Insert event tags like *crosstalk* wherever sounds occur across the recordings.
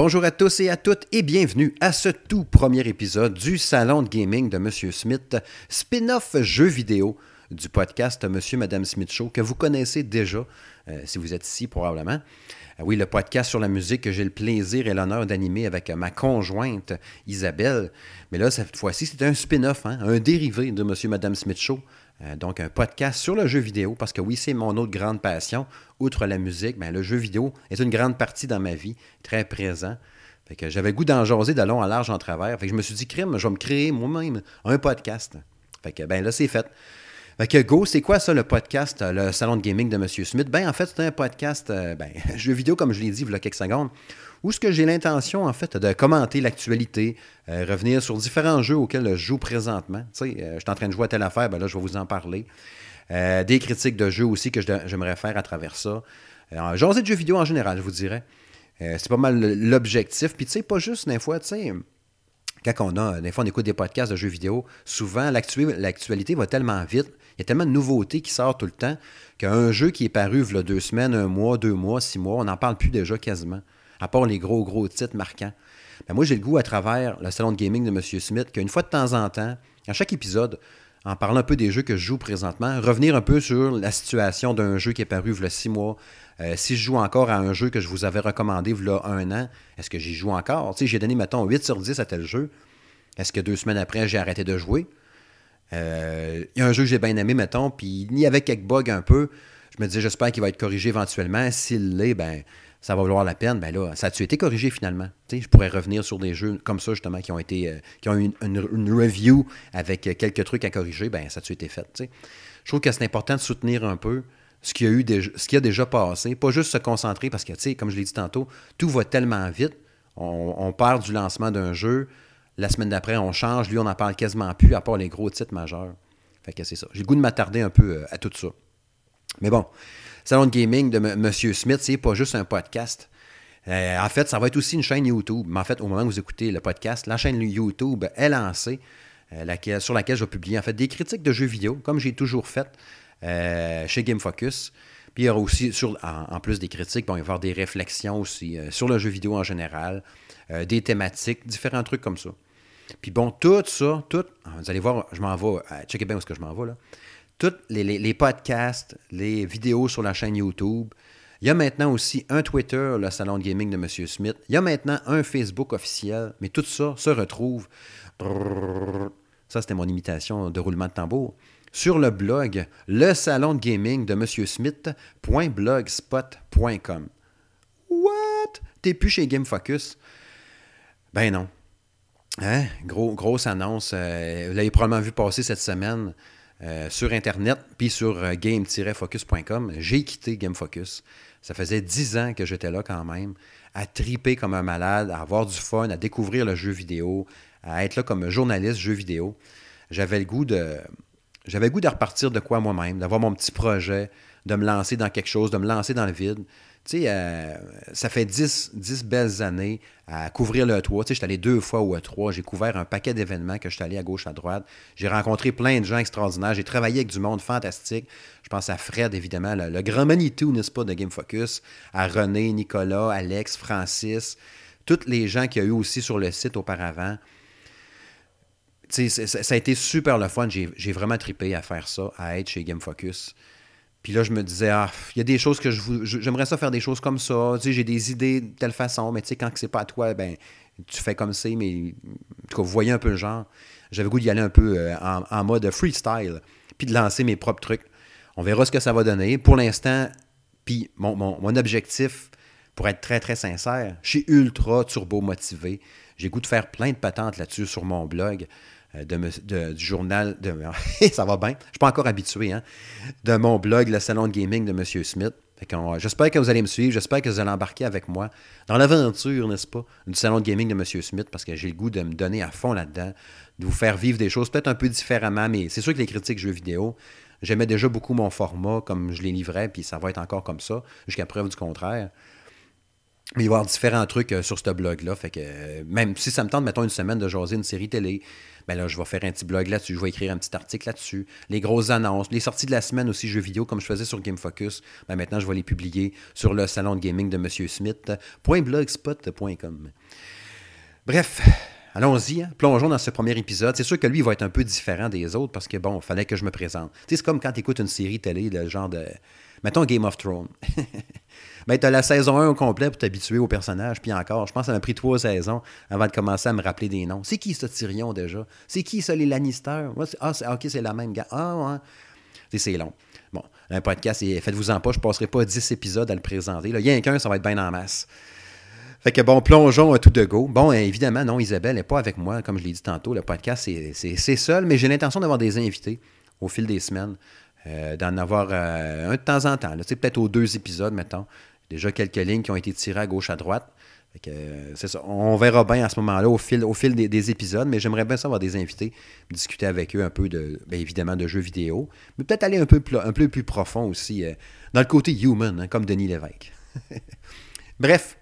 Bonjour à tous et à toutes et bienvenue à ce tout premier épisode du Salon de Gaming de Monsieur Smith, spin-off jeu vidéo du podcast Monsieur Madame Smith Show que vous connaissez déjà, euh, si vous êtes ici probablement. Euh, oui, le podcast sur la musique que j'ai le plaisir et l'honneur d'animer avec ma conjointe Isabelle. Mais là, cette fois-ci, c'est un spin-off, hein, un dérivé de Monsieur Madame Smith Show. Euh, donc, un podcast sur le jeu vidéo, parce que oui, c'est mon autre grande passion. Outre la musique, bien, le jeu vidéo est une grande partie dans ma vie, très présent. Fait que j'avais goût d'en jaser de long en large en travers. Fait que je me suis dit, crime, je vais me créer moi-même un podcast. Fait que, ben là, c'est fait. Fait que Go, c'est quoi ça, le podcast, euh, le salon de gaming de M. Smith? Ben, en fait, c'est un podcast, euh, ben, *laughs* jeu vidéo, comme je l'ai dit il y a quelques secondes, où ce que j'ai l'intention, en fait, de commenter l'actualité, euh, revenir sur différents jeux auxquels je joue présentement? Tu sais, je suis en train de jouer à telle affaire, ben là, je vais vous en parler. des critiques de jeux aussi que j'aimerais faire à travers ça. Euh, jaser de jeux vidéo en général, je vous dirais. c'est pas mal l'objectif. Puis, tu sais, pas juste des fois, tu sais quand on a, des fois, on écoute des podcasts de jeux vidéo, souvent, l'actualité va tellement vite, il y a tellement de nouveautés qui sortent tout le temps, qu'un jeu qui est paru il y a deux semaines, un mois, deux mois, six mois, on n'en parle plus déjà quasiment, à part les gros, gros titres marquants. Ben, moi, j'ai le goût à travers le salon de gaming de M. Smith qu'une fois de temps en temps, à chaque épisode, en parlant un peu des jeux que je joue présentement, revenir un peu sur la situation d'un jeu qui est paru il y a six mois. Euh, si je joue encore à un jeu que je vous avais recommandé il y a un an, est-ce que j'y joue encore? J'ai donné, mettons, 8 sur 10 à tel jeu. Est-ce que deux semaines après, j'ai arrêté de jouer? Euh, il y a un jeu que j'ai bien aimé, mettons, puis il y avait quelques bugs un peu. Je me disais, j'espère qu'il va être corrigé éventuellement. S'il l'est, ben, ça va valoir la peine. Ben là, ça a-tu été corrigé finalement? je pourrais revenir sur des jeux comme ça, justement, qui ont été euh, qui ont eu une, review avec quelques trucs à corriger. Ben, ça a-tu été fait? Je trouve que c'est important de soutenir un peu ce qui a, eu ce qui a déjà passé, pas juste se concentrer parce que, tu sais, comme je l'ai dit tantôt, tout va tellement vite. On, on part du lancement d'un jeu, la semaine d'après, on change. Lui, on n'en parle quasiment plus, à part les gros titres majeurs. Fait que c'est ça. J'ai le goût de m'attarder un peu euh, à tout ça. Mais bon, Salon de Gaming de M. Smith, c'est pas juste un podcast. Euh, en fait, ça va être aussi une chaîne YouTube. Mais en fait, au moment où vous écoutez le podcast, la chaîne YouTube est lancée, euh, sur laquelle je vais publier en fait des critiques de jeux vidéo, comme j'ai toujours fait chez Game Focus. Puis il y aura aussi, en, plus des critiques, bon, il va y avoir des réflexions aussi sur le jeu vidéo en général, des thématiques, différents trucs comme ça. Puis bon, tout ça, tout, ah, vous allez voir, je m'en vais, euh, checkez bien où est-ce que je m'en vais là. Tous les, podcasts, les vidéos sur la chaîne YouTube. Il y a maintenant aussi un Twitter, le salon de gaming de M. Smith. Il y a maintenant un Facebook officiel, mais tout ça se retrouve. Ça, c'était mon imitation de roulement de tambour. Sur le blog, le salon de gaming de M. Smith.blogspot.com. What? T'es plus chez Game Focus? Ben non. Hein? Gros, grosse annonce. Euh, vous l'avez probablement vu passer cette semaine euh, sur Internet, puis sur euh, game-focus.com. J'ai quitté Game Focus. Ça faisait dix ans que j'étais là quand même, à triper comme un malade, à avoir du fun, à découvrir le jeu vidéo, à être là comme journaliste jeu vidéo. J'avais le goût de. J'avais le goût de repartir de quoi moi-même, d'avoir mon petit projet, de me lancer dans quelque chose, de me lancer dans le vide. Euh, ça fait 10, 10 belles années à couvrir le E3. Tu allé deux fois au E3. J'ai couvert un paquet d'événements que je suis allé à gauche, à droite. J'ai rencontré plein de gens extraordinaires. J'ai travaillé avec du monde fantastique. Je pense à Fred, évidemment, le, grand Manitou, n'est-ce pas, de Game Focus, à René, Nicolas, Alex, Francis, tous les gens qu'il y a eu aussi sur le site auparavant. Sais, ça a été super le fun. J'ai vraiment tripé à faire ça, à être chez Game Focus. Puis là, je me disais, ah, il y a des choses que je j'aimerais ça faire des choses comme ça. Tu j'ai des idées de telle façon, mais tu sais, quand c'est pas à toi, ben, tu fais comme ça, mais en tout cas, vous voyez un peu le genre. J'avais goût d'y aller un peu euh, en, mode freestyle, puis de lancer mes propres trucs. On verra ce que ça va donner. Pour l'instant, puis mon, mon, objectif, pour être très, très sincère, je suis ultra turbo motivé. J'ai goût de faire plein de patentes là-dessus sur mon blog. Euh, de, du journal. De, *laughs* ça va bien. Je ne suis pas encore habitué. Hein, de mon blog, le salon de gaming de M. Smith. J'espère que vous allez me suivre. J'espère que vous allez embarquer avec moi dans l'aventure, n'est-ce pas, du salon de gaming de M. Smith parce que j'ai le goût de me donner à fond là-dedans, de vous faire vivre des choses peut-être un peu différemment, mais c'est sûr que les critiques jeux vidéo, j'aimais déjà beaucoup mon format comme je les livrais, puis ça va être encore comme ça, jusqu'à preuve du contraire. Mais il va y avoir différents trucs euh, sur ce blog-là. Fait que euh, même si ça me tente, mettons, une semaine de jaser une série télé, ben là, je vais faire un petit blog là-dessus, je vais écrire un petit article là-dessus. Les grosses annonces, les sorties de la semaine aussi, jeux vidéo, comme je faisais sur Game Focus, ben maintenant, je vais les publier sur le salon de gaming de M. Smith, .blogspot.com. Bref, allons-y, hein. plongeons dans ce premier épisode. C'est sûr que lui, il va être un peu différent des autres parce que, bon, il fallait que je me présente. C'est comme quand tu écoutes une série télé, de genre de. Mettons Game of Thrones. *laughs* ben, tu la saison 1 au complet pour t'habituer au personnage. Puis encore, je pense que ça m'a pris trois saisons avant de commencer à me rappeler des noms. C'est qui ce Tyrion déjà? C'est qui ça, les Lannister? Ah, ok, c'est la même gars. Ah. C'est long. Bon, un podcast, faites-vous-en pas, je passerai pas 10 épisodes à le présenter. Il y a un qu'un, ça va être bien en masse. Fait que bon, plongeons à tout de go. Bon, évidemment, non, Isabelle n'est pas avec moi, comme je l'ai dit tantôt. Le podcast, c'est seul, mais j'ai l'intention d'avoir des invités au fil des semaines. Euh, d'en avoir euh, un de temps en temps. Peut-être aux deux épisodes, mettons. Déjà quelques lignes qui ont été tirées à gauche, à droite. Euh. On verra bien à ce moment-là au fil, des, épisodes, mais j'aimerais bien savoir des invités, discuter avec eux un peu de, bien évidemment, de jeux vidéo, mais peut-être aller un peu, un peu plus profond aussi dans le côté human, hein, comme Denis Lévesque. *laughs* Bref,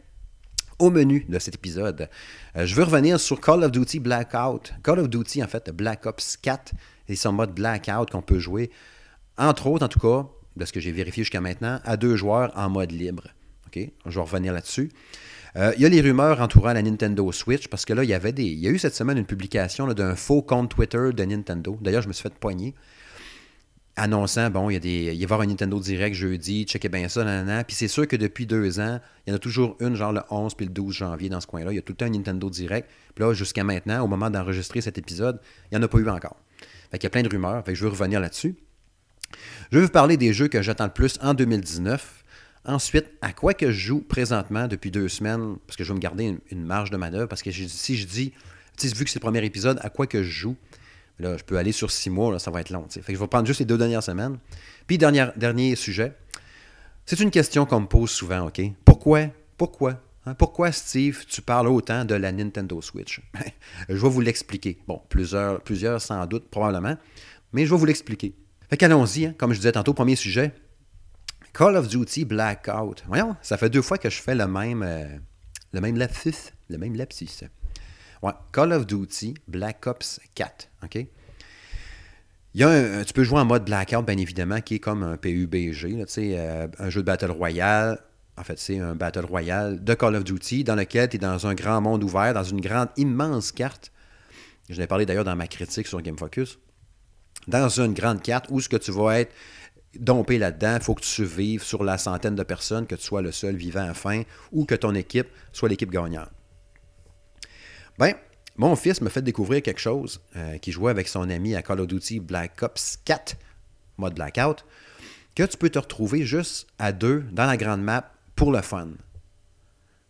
au menu de cet épisode, je veux revenir sur Call of Duty Blackout. Call of Duty, en fait, Black Ops 4 et son mode Blackout qu'on peut jouer entre autres, en tout cas, de ce que j'ai vérifié jusqu'à maintenant, à deux joueurs en mode libre. Je vais revenir là-dessus. Euh, il y a les rumeurs entourant la Nintendo Switch, parce que là, il y avait des. Il y a eu cette semaine une publication d'un faux compte Twitter de Nintendo. D'ailleurs, je me suis fait poigner. Annonçant, bon, il y, a des, il va y avoir un Nintendo Direct jeudi, checkez bien ça, nanana. Puis c'est sûr que depuis deux ans, il y en a toujours une, genre le 11 puis le 12 janvier dans ce coin-là. Il y a tout un Nintendo Direct. Puis là, jusqu'à maintenant, au moment d'enregistrer cet épisode, il n'y en a pas eu encore. Fait qu'il y a plein de rumeurs. Je veux revenir là-dessus. Je vais vous parler des jeux que j'attends le plus en 2019. Ensuite, à quoi que je joue présentement depuis deux semaines, parce que je vais me garder une, marge de manœuvre, parce que si je dis, vu que c'est le premier épisode, à quoi que je joue, là, je peux aller sur six mois, là, ça va être long. Je vais prendre juste les deux dernières semaines. Puis, dernier, dernier sujet, c'est une question qu'on me pose souvent, OK? Pourquoi, pourquoi, hein, pourquoi, Steve, tu parles autant de la Nintendo Switch? *laughs* je vais vous l'expliquer. Bon, plusieurs, plusieurs sans doute, probablement, mais je vais vous l'expliquer. Fait qu'allons-y, hein. comme je disais tantôt, premier sujet. Call of Duty Blackout. Voyons, ça fait deux fois que je fais le même, euh, le même lapsus. Le même lapsus. Call of Duty Black Ops 4. OK? Il y a tu peux jouer en mode Blackout, bien évidemment, qui est comme un PUBG, euh, un jeu de Battle Royale. En fait, c'est un Battle Royale de Call of Duty dans lequel tu es dans un grand monde ouvert, dans une grande, immense carte. Je l'ai parlé d'ailleurs dans ma critique sur Game Focus dans une grande carte où ce que tu vas être dompé là-dedans, il faut que tu survives sur la centaine de personnes, que tu sois le seul vivant à fin ou que ton équipe soit l'équipe gagnante. Ben, mon fils me fait découvrir quelque chose euh, qui jouait avec son ami à Call of Duty Black Ops 4, mode Blackout, que tu peux te retrouver juste à deux dans la grande map pour le fun.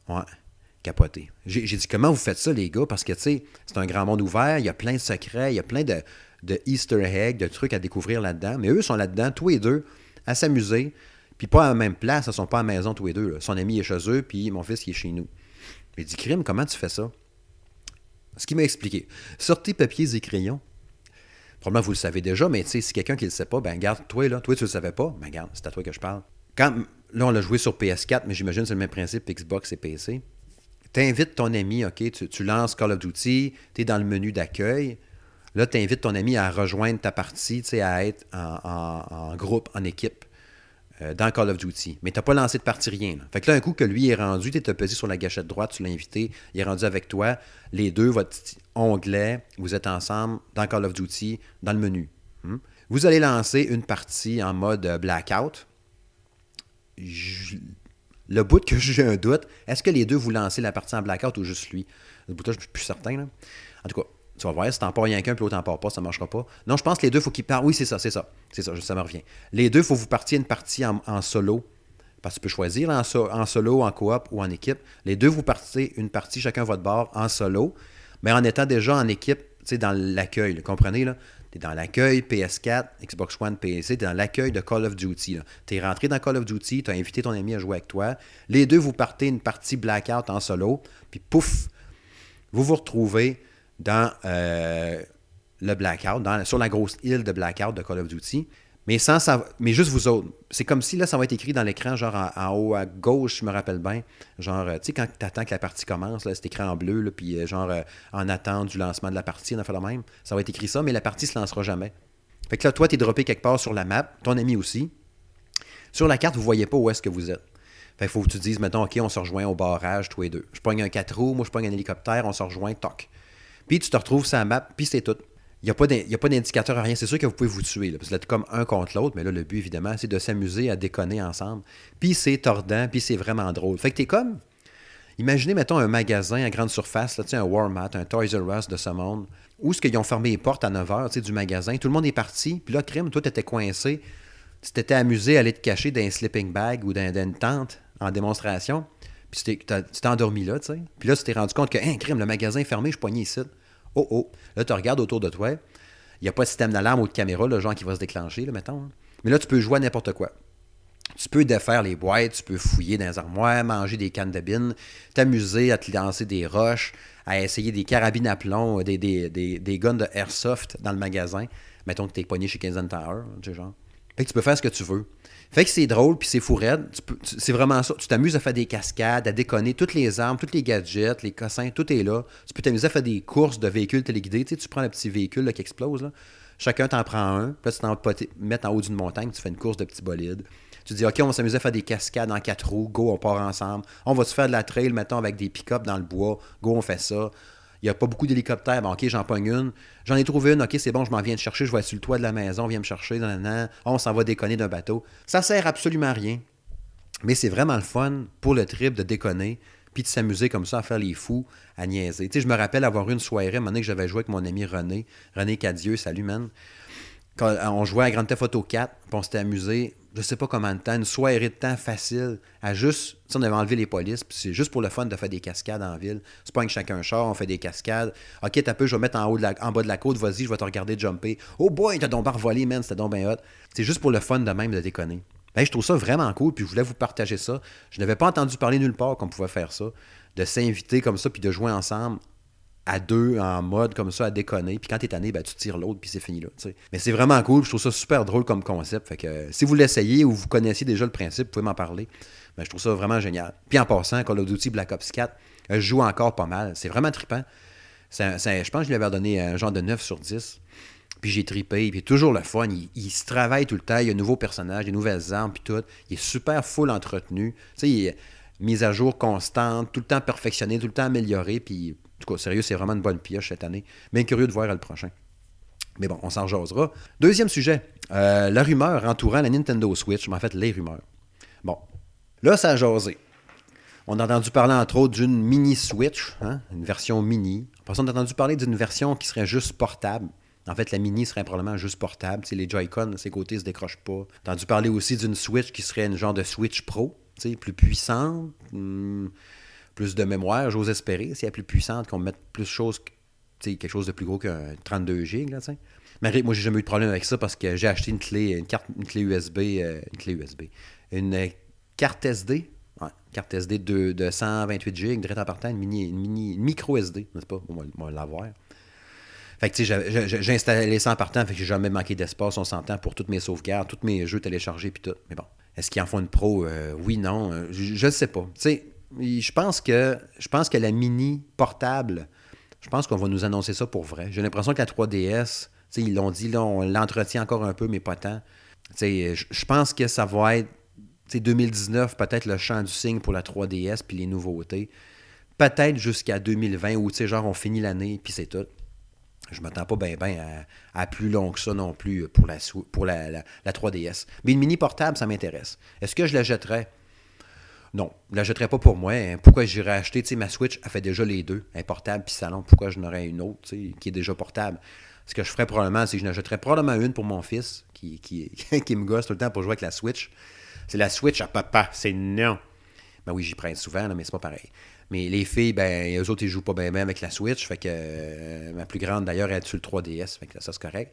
Ouais, capoté. J'ai dit comment vous faites ça, les gars, parce que tu sais, c'est un grand monde ouvert, il y a plein de secrets, il y a plein de, de Easter egg, de trucs à découvrir là-dedans. Mais eux sont là-dedans, tous les deux, à s'amuser. Puis pas à la même place, ils sont pas à la maison tous les deux. Son ami est chez eux, puis mon fils qui est chez nous. J'ai dit, Crime, comment tu fais ça? Ce qu'il m'a expliqué. Sortez papiers et crayons. Probablement vous le savez déjà, mais si quelqu'un qui le sait pas, ben garde, toi là, toi tu le savais pas, ben garde, c'est à toi que je parle. Quand, là, on l'a joué sur PS4, mais j'imagine c'est le même principe Xbox et PC. Tu invites ton ami, OK, tu, tu lances Call of Duty, tu es dans le menu d'accueil, Là, tu invites ton ami à rejoindre ta partie, à être en, groupe, en équipe euh, dans Call of Duty. Mais tu n'as pas lancé de partie rien. Fait que là, un coup que lui est rendu, tu es pesé sur la gâchette droite, tu l'as invité, il est rendu avec toi. Les deux, votre onglet, vous êtes ensemble dans Call of Duty, dans le menu. Hmm? Vous allez lancer une partie en mode blackout. le bout que *laughs* j'ai un doute, est-ce que les deux vous lancez la partie en blackout ou juste lui? Le bout là, je suis plus certain. Là. En tout cas, tu vas voir, si t'en pars rien qu'un, puis l'autre t'en pars pas, ça ne marchera pas. Non, je pense que les deux, faut qu'ils partent. Oui, c'est ça, c'est ça. C'est ça, ça me revient. Les deux, faut vous partiez une partie en, solo. Parce que tu peux choisir en, en solo, en coop ou en équipe. Les deux, vous partez une partie, chacun votre bord, en solo, mais en étant déjà en équipe, tu sais, dans l'accueil. Comprenez, là? Tu es dans l'accueil PS4, Xbox One, PC, tu es dans l'accueil de Call of Duty. Tu es rentré dans Call of Duty, tu as invité ton ami à jouer avec toi. Les deux, vous partez une partie blackout en solo, puis pouf, vous vous retrouvez dans euh, le Blackout, sur la grosse île de Blackout de Call of Duty. Mais, sans, mais juste vous autres. C'est comme si là, ça va être écrit dans l'écran, genre en, haut à gauche, je me rappelle bien. Genre, euh, tu sais, quand tu attends que la partie commence, là, c'est écrit en bleu, là, puis euh, genre en attente du lancement de la partie, on a fait la même. Ça va être écrit ça, mais la partie se lancera jamais. Fait que là, toi, tu es droppé quelque part sur la map, ton ami aussi. Sur la carte, vous voyez pas où est-ce que vous êtes. Fait faut que tu dises, mettons, OK, on se rejoint au barrage, tous les deux. Je pogne un 4 roues, moi je pogne un hélicoptère, on se rejoint, toc. Puis tu te retrouves sur la map, puis c'est tout. Il n'y a pas d'indicateur à rien. C'est sûr que vous pouvez vous tuer. parce que êtes comme un contre l'autre. Mais là, le but, évidemment, c'est de s'amuser à déconner ensemble. Puis c'est tordant, puis c'est vraiment drôle. Fait que t'es comme. Imaginez, mettons, un magasin à grande surface, là, un Walmart, un Toys R Us de ce monde, où ce qu'ils ont fermé les portes à 9 h du magasin. Tout le monde est parti. Puis là, crime, toi, t'étais coincé. Tu t'étais amusé à aller te cacher dans un sleeping bag ou dans, une tente en démonstration. Puis tu t'es endormi là, tu sais. Puis là, tu t'es rendu compte que, hein, crime, le magasin est fermé, je poignais ici. Oh oh. Là, tu regardes autour de toi. Il n'y a pas de système d'alarme ou de caméra, le genre qui va se déclencher, là, mettons. Hein. Mais là, tu peux jouer à n'importe quoi. Tu peux défaire les boîtes, tu peux fouiller dans les armoires, manger des cannes de bine, t'amuser à te lancer des roches, à essayer des carabines à plomb, des, des, des, guns de airsoft dans le magasin. Mettons que tu es pogné chez Kenzen Tower, tu sais, genre. Tu peux faire ce que tu veux. Fait que c'est drôle, puis c'est fou. C'est vraiment ça. Tu t'amuses à faire des cascades, à déconner. Toutes les armes, tous les gadgets, les cossins, tout est là. Tu peux t'amuser à faire des courses de véhicules téléguidés. Tu, sais, tu prends le petit véhicule qui explose. Chacun t'en prend un. Puis là, tu t'en mettre en haut d'une montagne. Tu fais une course de petits bolides. Tu dis, OK, on va s'amuser à faire des cascades en quatre roues. Go, on part ensemble. On va se faire de la trail, mettons, avec des pick-up dans le bois. Go, on fait ça. Il n'y a pas beaucoup d'hélicoptères. Bon, OK, j'en pogne une. J'en ai trouvé une. OK, c'est bon, je m'en viens de chercher. Je vais sur le toit de la maison. Viens me chercher. on s'en va déconner d'un bateau. Ça sert absolument à rien. Mais c'est vraiment le fun pour le trip de déconner puis de s'amuser comme ça à faire les fous, à niaiser. Tu sais, je me rappelle avoir eu une soirée, un moment que j'avais joué avec mon ami René, René Cadieux, salut man. Quand on jouait à Grand Theft Auto 4, puis on s'était amusé je sais pas comment de temps, une soirée de temps facile à juste. on avait enlevé les polices, puis c'est juste pour le fun de faire des cascades en ville. C'est pas que chacun char, on fait des cascades. Ok, t'as peu, je vais mettre en, bas de la côte, vas-y, je vais te regarder jumper. Oh boy, t'as donc bar volé, man, c'était donc bien hot. C'est juste pour le fun de même de déconner. Ben, je trouve ça vraiment cool, puis je voulais vous partager ça. Je n'avais pas entendu parler nulle part qu'on pouvait faire ça, de s'inviter comme ça, puis de jouer ensemble à deux en mode comme ça à déconner. Puis quand t'es tanné, ben, tu tires l'autre, puis c'est fini là. Mais c'est vraiment cool. Je trouve ça super drôle comme concept. Fait que si vous l'essayez ou vous connaissiez déjà le principe, vous pouvez m'en parler. Ben, je trouve ça vraiment génial. Puis en passant, Call of Duty Black Ops 4, je joue encore pas mal. C'est vraiment trippant. je pense que je lui avais donné un genre de 9 sur 10. Puis j'ai tripé, puis toujours le fun. Il, se travaille tout le temps. Il y a un nouveau personnage, des nouvelles armes, puis tout. Il est super full entretenu. Tu sais, il est mise à jour constante, tout le temps perfectionné, tout le temps amélioré. Puis en tout cas, sérieux, c'est vraiment une bonne pioche cette année. Bien curieux de voir le prochain. Mais bon, on s'en jasera. Deuxième sujet, euh, la rumeur entourant la Nintendo Switch, mais en fait les rumeurs. Bon, là, ça a jasé. On a entendu parler entre autres d'une mini Switch, hein, une version mini. Après on a entendu parler d'une version qui serait juste portable. En fait, la mini serait probablement juste portable. les Joy-Con, ses côtés ne se décrochent pas. On a entendu parler aussi d'une Switch qui serait une genre de Switch Pro, plus puissante. Hmm, plus de mémoire, j'ose espérer. Si elle est plus puissante, qu'on mette plus de choses, quelque chose de plus gros qu'un 32 GB. Là, Mais moi, j'ai jamais eu de problème avec ça parce que j'ai acheté une clé, une carte, une clé USB, euh, une clé USB, une euh, carte SD, ouais, carte SD de, de 128 GB, direct en partant, une mini, une micro SD, n'est-ce pas? On va, l'avoir. Fait que, tu sais, j'ai installé ça en partant, fait que j'ai jamais manqué d'espace, on s'entend, pour toutes mes sauvegardes, tous mes jeux téléchargés, puis tout. Mais bon, est-ce qu'ils en font une pro? Euh, oui, non, je ne sais pas. Tu sais, je pense que je pense que la mini portable, je pense qu'on va nous annoncer ça pour vrai. J'ai l'impression que la 3DS, ils l'ont dit, là, on l'entretient encore un peu, mais pas tant. Je pense que ça va être 2019, peut-être le champ du signe pour la 3DS puis les nouveautés. Peut-être jusqu'à 2020 où genre on finit l'année puis c'est tout. Je m'attends pas bien ben à, plus long que ça non plus pour la, pour la, la 3DS. Mais une mini portable, ça m'intéresse. Est-ce que je la jetterais? Non, je ne la jetterais pas pour moi. Hein. Pourquoi j'irais acheter, tu sais, ma Switch, elle fait déjà les deux, un portable puis salon. Pourquoi je n'aurais une autre, qui est déjà portable? Ce que je ferais probablement, c'est que je n'achèterais probablement une pour mon fils, *laughs* qui, me gosse tout le temps pour jouer avec la Switch. C'est la Switch à papa, c'est non. Ben oui, j'y prends souvent, mais c'est pas pareil. Mais les filles, ben, eux autres, ils jouent pas bien avec la Switch. Fait que euh, ma plus grande, d'ailleurs, elle est sur le 3DS. Fait que ça, c'est correct.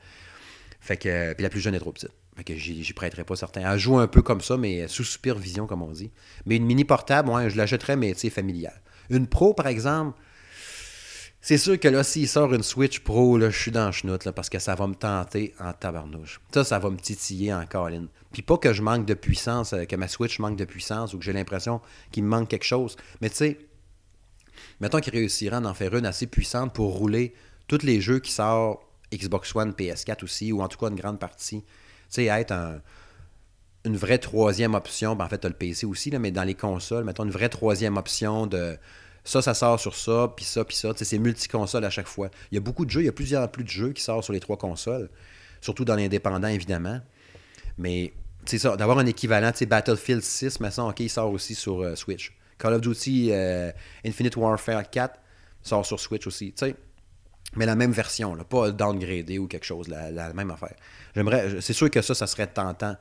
Fait que, puis la plus jeune est trop petite. Que j'y prêterai pas certains. Elle joue un peu comme ça, mais sous supervision, comme on dit. Mais une mini portable, je l'achèterais, mais sais, familiale. Une pro, par exemple, C'est sûr que là, s'il sort une Switch Pro, je suis dans le chenoute, là, parce que ça va me tenter en tabarnouche. Ça, ça va me titiller en colline. Puis pas que je manque de puissance, euh, que ma Switch manque de puissance ou que j'ai l'impression qu'il me manque quelque chose. Mais tu sais, mettons qu'il réussira à en faire une assez puissante pour rouler tous les jeux qui sortent Xbox One, PS4 aussi, ou en tout cas une grande partie. Sais, être une vraie troisième option, ben en fait, tu as le PC aussi, là, mais dans les consoles, mettons une vraie troisième option de ça, ça sort sur ça, puis ça, puis ça. C'est multi-console à chaque fois. Il y a beaucoup de jeux, il y a plusieurs plus de jeux qui sortent sur les trois consoles, surtout dans l'indépendant, évidemment. Mais c'est ça, d'avoir un équivalent, Battlefield 6, mais ça, OK, il sort aussi sur euh, Switch. Call of Duty euh, Infinite Warfare 4 sort sur Switch aussi, tu sais. Mais la même version, là, pas downgradé ou quelque chose, la, même affaire. J'aimerais, c'est sûr que ça, ça serait tentant.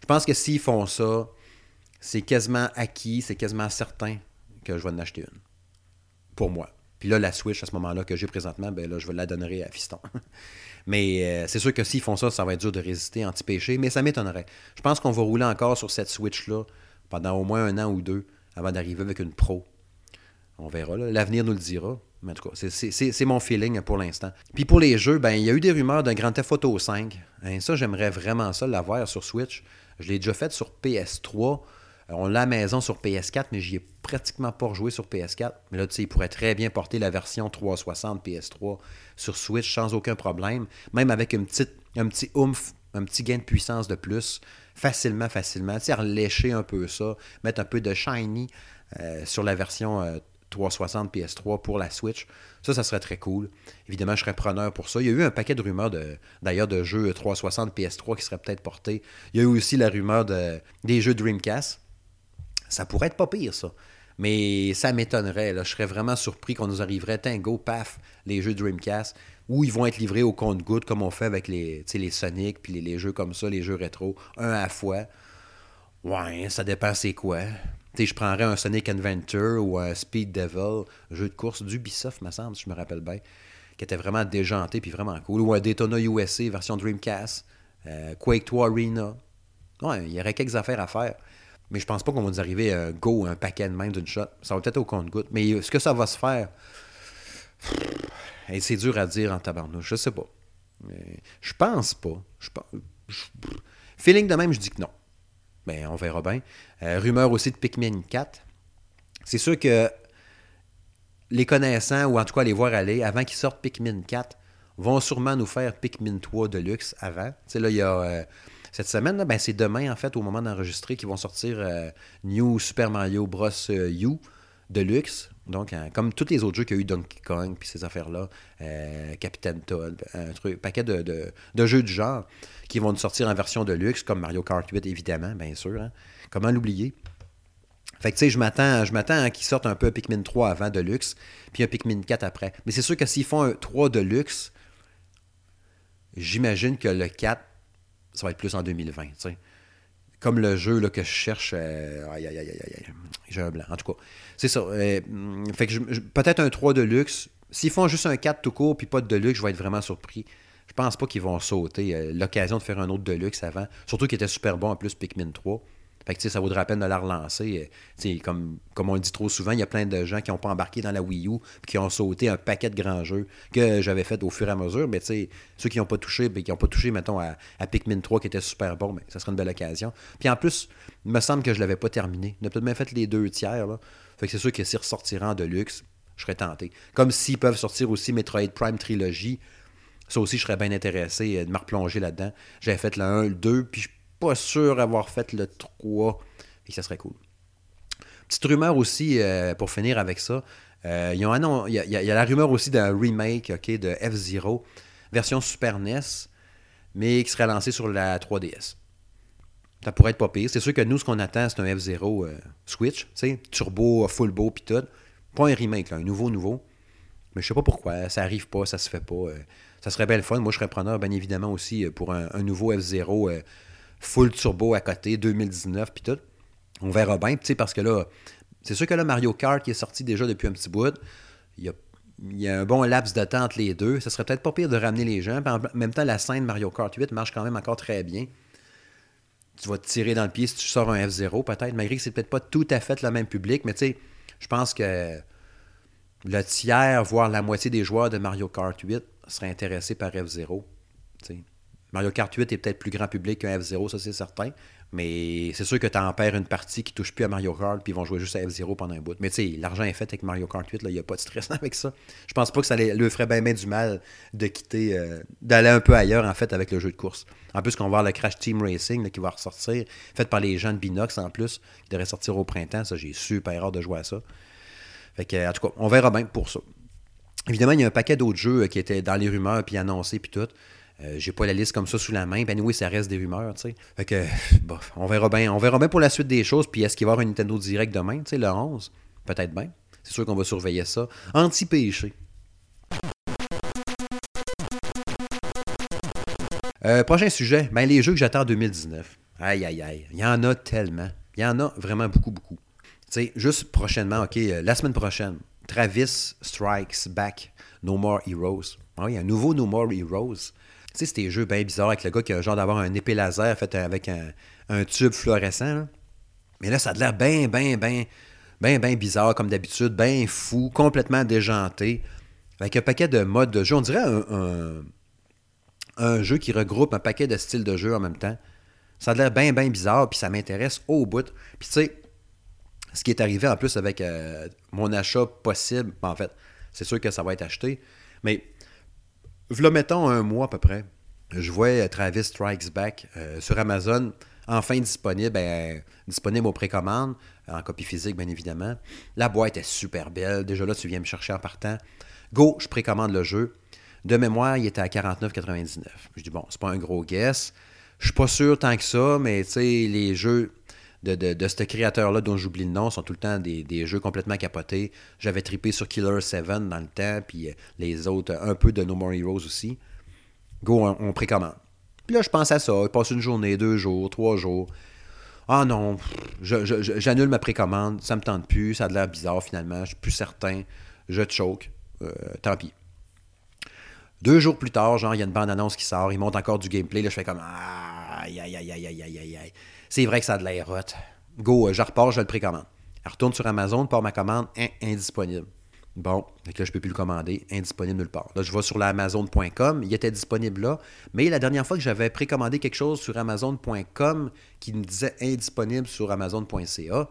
Je pense que s'ils font ça, c'est quasiment acquis, c'est quasiment certain que je vais en acheter une pour moi. Puis là, la Switch, à ce moment-là, que j'ai présentement, ben là, je vais la donner à Fiston. *laughs* mais euh, c'est sûr que s'ils font ça, ça va être dur de résister anti-péché, mais ça m'étonnerait. Je pense qu'on va rouler encore sur cette Switch-là pendant au moins un an ou deux avant d'arriver avec une Pro. On verra, l'avenir nous le dira. Mais en tout cas, c'est mon feeling pour l'instant. Puis pour les jeux, ben il y a eu des rumeurs d'un Grand Theft Auto 5. Hein, ça, j'aimerais vraiment ça l'avoir sur Switch. Je l'ai déjà fait sur PS3. On l'a à maison sur PS4, mais j'y ai pratiquement pas rejoué sur PS4. Mais là, tu sais, il pourrait très bien porter la version 360 PS3 sur Switch sans aucun problème. Même avec une petite, un petit oomph, un petit gain de puissance de plus. Facilement, facilement. Tu sais, un peu ça. Mettre un peu de shiny euh, sur la version 360 euh, PS3 pour la Switch. Ça, ça serait très cool. Évidemment, je serais preneur pour ça. Il y a eu un paquet de rumeurs d'ailleurs de, jeux 360 PS3 qui seraient peut-être portés. Il y a eu aussi la rumeur de, des jeux Dreamcast. Ça pourrait être pas pire, ça. Mais ça m'étonnerait. Je serais vraiment surpris qu'on nous arriverait, tango, paf, les jeux Dreamcast, où ils vont être livrés au compte-goutte, comme on fait avec les, les Sonic, puis les, jeux comme ça, les jeux rétro, un à la fois. Ouais, ça dépend c'est quoi. Je prendrais un Sonic Adventure ou un Speed Devil, jeu de course d'Ubisoft, me semble, si je me rappelle bien, qui était vraiment déjanté puis vraiment cool. Ou un Daytona USA version Dreamcast, euh, Quake 3 Arena. Ouais, il y aurait quelques affaires à faire. Mais je pense pas qu'on va nous arriver un go, un paquet de même d'une shot. Ça va peut-être au compte-goutte. Mais est-ce que ça va se faire? c'est dur à dire en tabarnouche. Je sais pas. Mais je pense pas. Je pense... Feeling de même, je dis que non. Mais ben, on verra bien. Euh, rumeur aussi de Pikmin 4. C'est sûr que les connaissants, ou en tout cas les voir aller, avant qu'ils sortent Pikmin 4, vont sûrement nous faire Pikmin 3 de luxe avant. Tu sais, là, il y a. Euh, cette semaine, ben, c'est demain, en fait, au moment d'enregistrer, qu'ils vont sortir euh, New Super Mario Bros. U Deluxe. Donc, comme tous les autres jeux qu'il y a eu Donkey Kong, puis ces affaires-là, euh, Captain Todd, un truc, paquet de, jeux du genre qui vont sortir en version de luxe, comme Mario Kart 8, évidemment, bien sûr. Hein. Comment l'oublier? Fait que, tu sais, je m'attends, à qu'ils sortent un peu un Pikmin 3 avant de luxe, puis un Pikmin 4 après. Mais c'est sûr que s'ils font un 3 de luxe, j'imagine que le 4 ça va être plus en 2020. Comme le jeu là, que je cherche. Euh, aïe, aïe, aïe, aïe, j'ai un blanc. En tout cas, c'est ça. Euh, fait que peut-être un 3 de luxe. S'ils font juste un 4 tout court puis pas de deluxe, je vais être vraiment surpris. Je pense pas qu'ils vont sauter euh, l'occasion de faire un autre deluxe avant. Surtout qu'il était super bon en plus Pikmin 3. Fait que, ça vaudrait la peine de la relancer. Euh, comme, comme on le dit trop souvent, il y a plein de gens qui n'ont pas embarqué dans la Wii U qui ont sauté un paquet de grands jeux que j'avais fait au fur et à mesure. Mais ceux qui n'ont pas touché, ben, qui n'ont pas touché, mettons, à, Pikmin 3 qui était super bon, mais ben, ça serait une belle occasion. Puis en plus, il me semble que je ne l'avais pas terminé. On a peut-être même fait les deux tiers. Là. Fait que c'est sûr que s'ils ressortiront de luxe, je serais tenté. Comme s'ils peuvent sortir aussi Metroid Prime Trilogy. Ça aussi, je serais bien intéressé euh, de me replonger là-dedans. J'avais fait le 1, le 2, puis je pas sûr avoir fait le 3 et ça serait cool. Petite rumeur aussi, euh, pour finir avec ça, euh, il, y a, la rumeur aussi d'un remake de F-Zero, version Super NES, mais qui serait lancé sur la 3DS. Ça pourrait être pas pire. C'est sûr que nous, ce qu'on attend, c'est un F-Zero euh, Switch, turbo, full beau, pis tout. Pas un remake, un nouveau, nouveau. Mais je sais pas pourquoi, ça arrive pas, ça se fait pas. ça serait belle fun. Moi, je serais preneur, bien évidemment, aussi, pour un nouveau F-Zero full turbo à côté, 2019, puis tout. On verra bien, tu sais, parce que là, c'est sûr que là, Mario Kart qui est sorti déjà depuis un petit bout, il y a, un bon laps de temps entre les deux. Ça serait peut-être pas pire de ramener les gens. en même temps, la scène Mario Kart 8 marche quand même encore très bien. Tu vas te tirer dans le pied si tu sors un F0, peut-être, malgré que c'est peut-être pas tout à fait le même public, mais tu sais, je pense que le tiers, voire la moitié des joueurs de Mario Kart 8 seraient intéressés par F-Zero. Mario Kart 8 est peut-être plus grand public qu'un F-Zero, ça c'est certain. Mais c'est sûr que tu en perds une partie qui touche plus à Mario Kart, puis ils vont jouer juste à F-Zero pendant un bout. Mais tu sais, l'argent est fait avec Mario Kart 8, il n'y a pas de stress *laughs* avec ça. Je pense pas que ça lui ferait bien, du mal de quitter, euh, d'aller un peu ailleurs, en fait, avec le jeu de course. En plus, qu'on va voir le Crash Team Racing qui va ressortir, fait par les gens de Binox en plus, qui devrait sortir au printemps. Ça, j'ai super hâte de jouer à ça. Fait que, en tout cas, on verra bien pour ça. Évidemment, il y a un paquet d'autres jeux qui étaient dans les rumeurs, puis annoncés, puis tout. Euh, j'ai pas la liste comme ça sous la main. Ben oui, ça reste des rumeurs, tu sais. Fait que, on verra bien. On verra bien pour la suite des choses. Puis est-ce qu'il va y avoir un Nintendo Direct demain, tu sais, le 11? Peut-être bien. C'est sûr qu'on va surveiller ça. Anti-péché. Euh, prochain sujet, ben, les jeux que j'attends en 2019. Aïe, aïe, aïe. Il y en a tellement. Il y en a vraiment beaucoup, beaucoup. Tu sais, juste prochainement, OK, euh, la semaine prochaine, Travis Strikes Back, No More Heroes. Ah oui, un nouveau No More Heroes. Sais, c'est des jeux bien bizarres avec le gars qui a genre d'avoir un épée laser fait avec un, tube fluorescent. Mais là, ça a l'air bien, bien, bien, bien, bien bizarre comme d'habitude, bien fou, complètement déjanté. Avec un paquet de modes de jeu. On dirait un, un, jeu qui regroupe un paquet de styles de jeu en même temps. Ça a l'air bien, bien bizarre, puis ça m'intéresse au bout. Puis tu sais, ce qui est arrivé en plus avec euh, mon achat possible, en fait, c'est sûr que ça va être acheté, mais V'là, mettons, un mois à peu près, je vois Travis Strikes Back euh, sur Amazon, enfin disponible, ben, disponible aux précommandes, en copie physique, bien évidemment. La boîte est super belle. Déjà là, tu viens me chercher en partant. Go, je précommande le jeu. De mémoire, il était à 49,99. Je dis, bon, c'est pas un gros guess. Je suis pas sûr tant que ça, mais tu sais, les jeux, de, ce créateur-là dont j'oublie le nom sont tout le temps des, jeux complètement capotés. J'avais trippé sur Killer 7 dans le temps, puis euh, les autres, un peu de No More Heroes aussi. Go, on, précommande. Puis là, je pense à ça. Il passe une journée, deux jours, trois jours. Ah non, j'annule ma précommande, ça me tente plus, ça a l'air bizarre finalement, je suis plus certain, je choke, euh, tant pis. Deux jours plus tard, genre, il y a une bande-annonce qui sort, il monte encore du gameplay, là, je fais comme aïe, aïe, aïe, aïe, aïe, aïe. C'est vrai que ça a de l'air hot. Go, euh, je repars, je le précommande. Elle retourne sur Amazon, part ma commande, indisponible. Bon, donc là, je ne peux plus le commander, indisponible nulle part. Là, je vais sur l'amazon.com, il était disponible là, mais la dernière fois que j'avais précommandé quelque chose sur amazon.com qui me disait indisponible sur amazon.ca,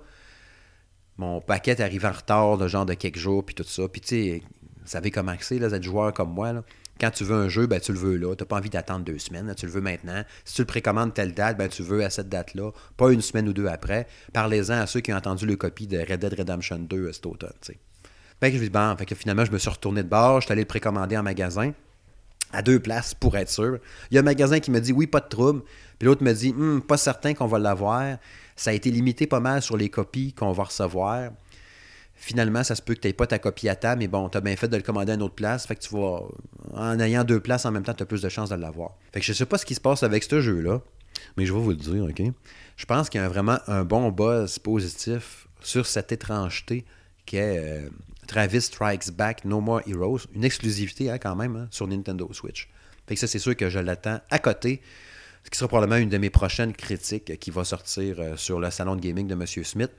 mon paquet arrivait en retard, de genre de quelques jours, puis tout ça. Puis tu sais, vous savez comment c'est, être joueur comme moi. Quand tu veux un jeu, ben, tu le veux là. Tu n'as pas envie d'attendre deux semaines. tu le veux maintenant. Si tu le précommandes telle date, ben, tu veux à cette date-là, pas une semaine ou deux après. Parlez-en à ceux qui ont entendu le copie de Red Dead Redemption 2 euh, cet automne. Finalement, je me suis retourné de bord. Je suis allé le précommander en magasin à deux places pour être sûr. Il y a un magasin qui me dit oui, pas de trouble. Puis l'autre me dit hum, pas certain qu'on va l'avoir. Ça a été limité pas mal sur les copies qu'on va recevoir. Finalement, ça se peut que tu n'aies pas ta copie à temps, mais bon, tu as bien fait de le commander à une autre place. Fait que tu vas, en ayant deux places en même temps, tu as plus de chances de l'avoir. Fait que je sais pas ce qui se passe avec ce jeu-là, mais je vais vous le dire, OK? Je pense qu'il y a vraiment un bon buzz positif sur cette étrangeté qu'est euh, Travis Strikes Back No More Heroes. Une exclusivité hein, quand même hein, sur Nintendo Switch. Fait que ça, c'est sûr que je l'attends à côté. Ce qui sera probablement une de mes prochaines critiques qui va sortir euh, sur le salon de gaming de M. Smith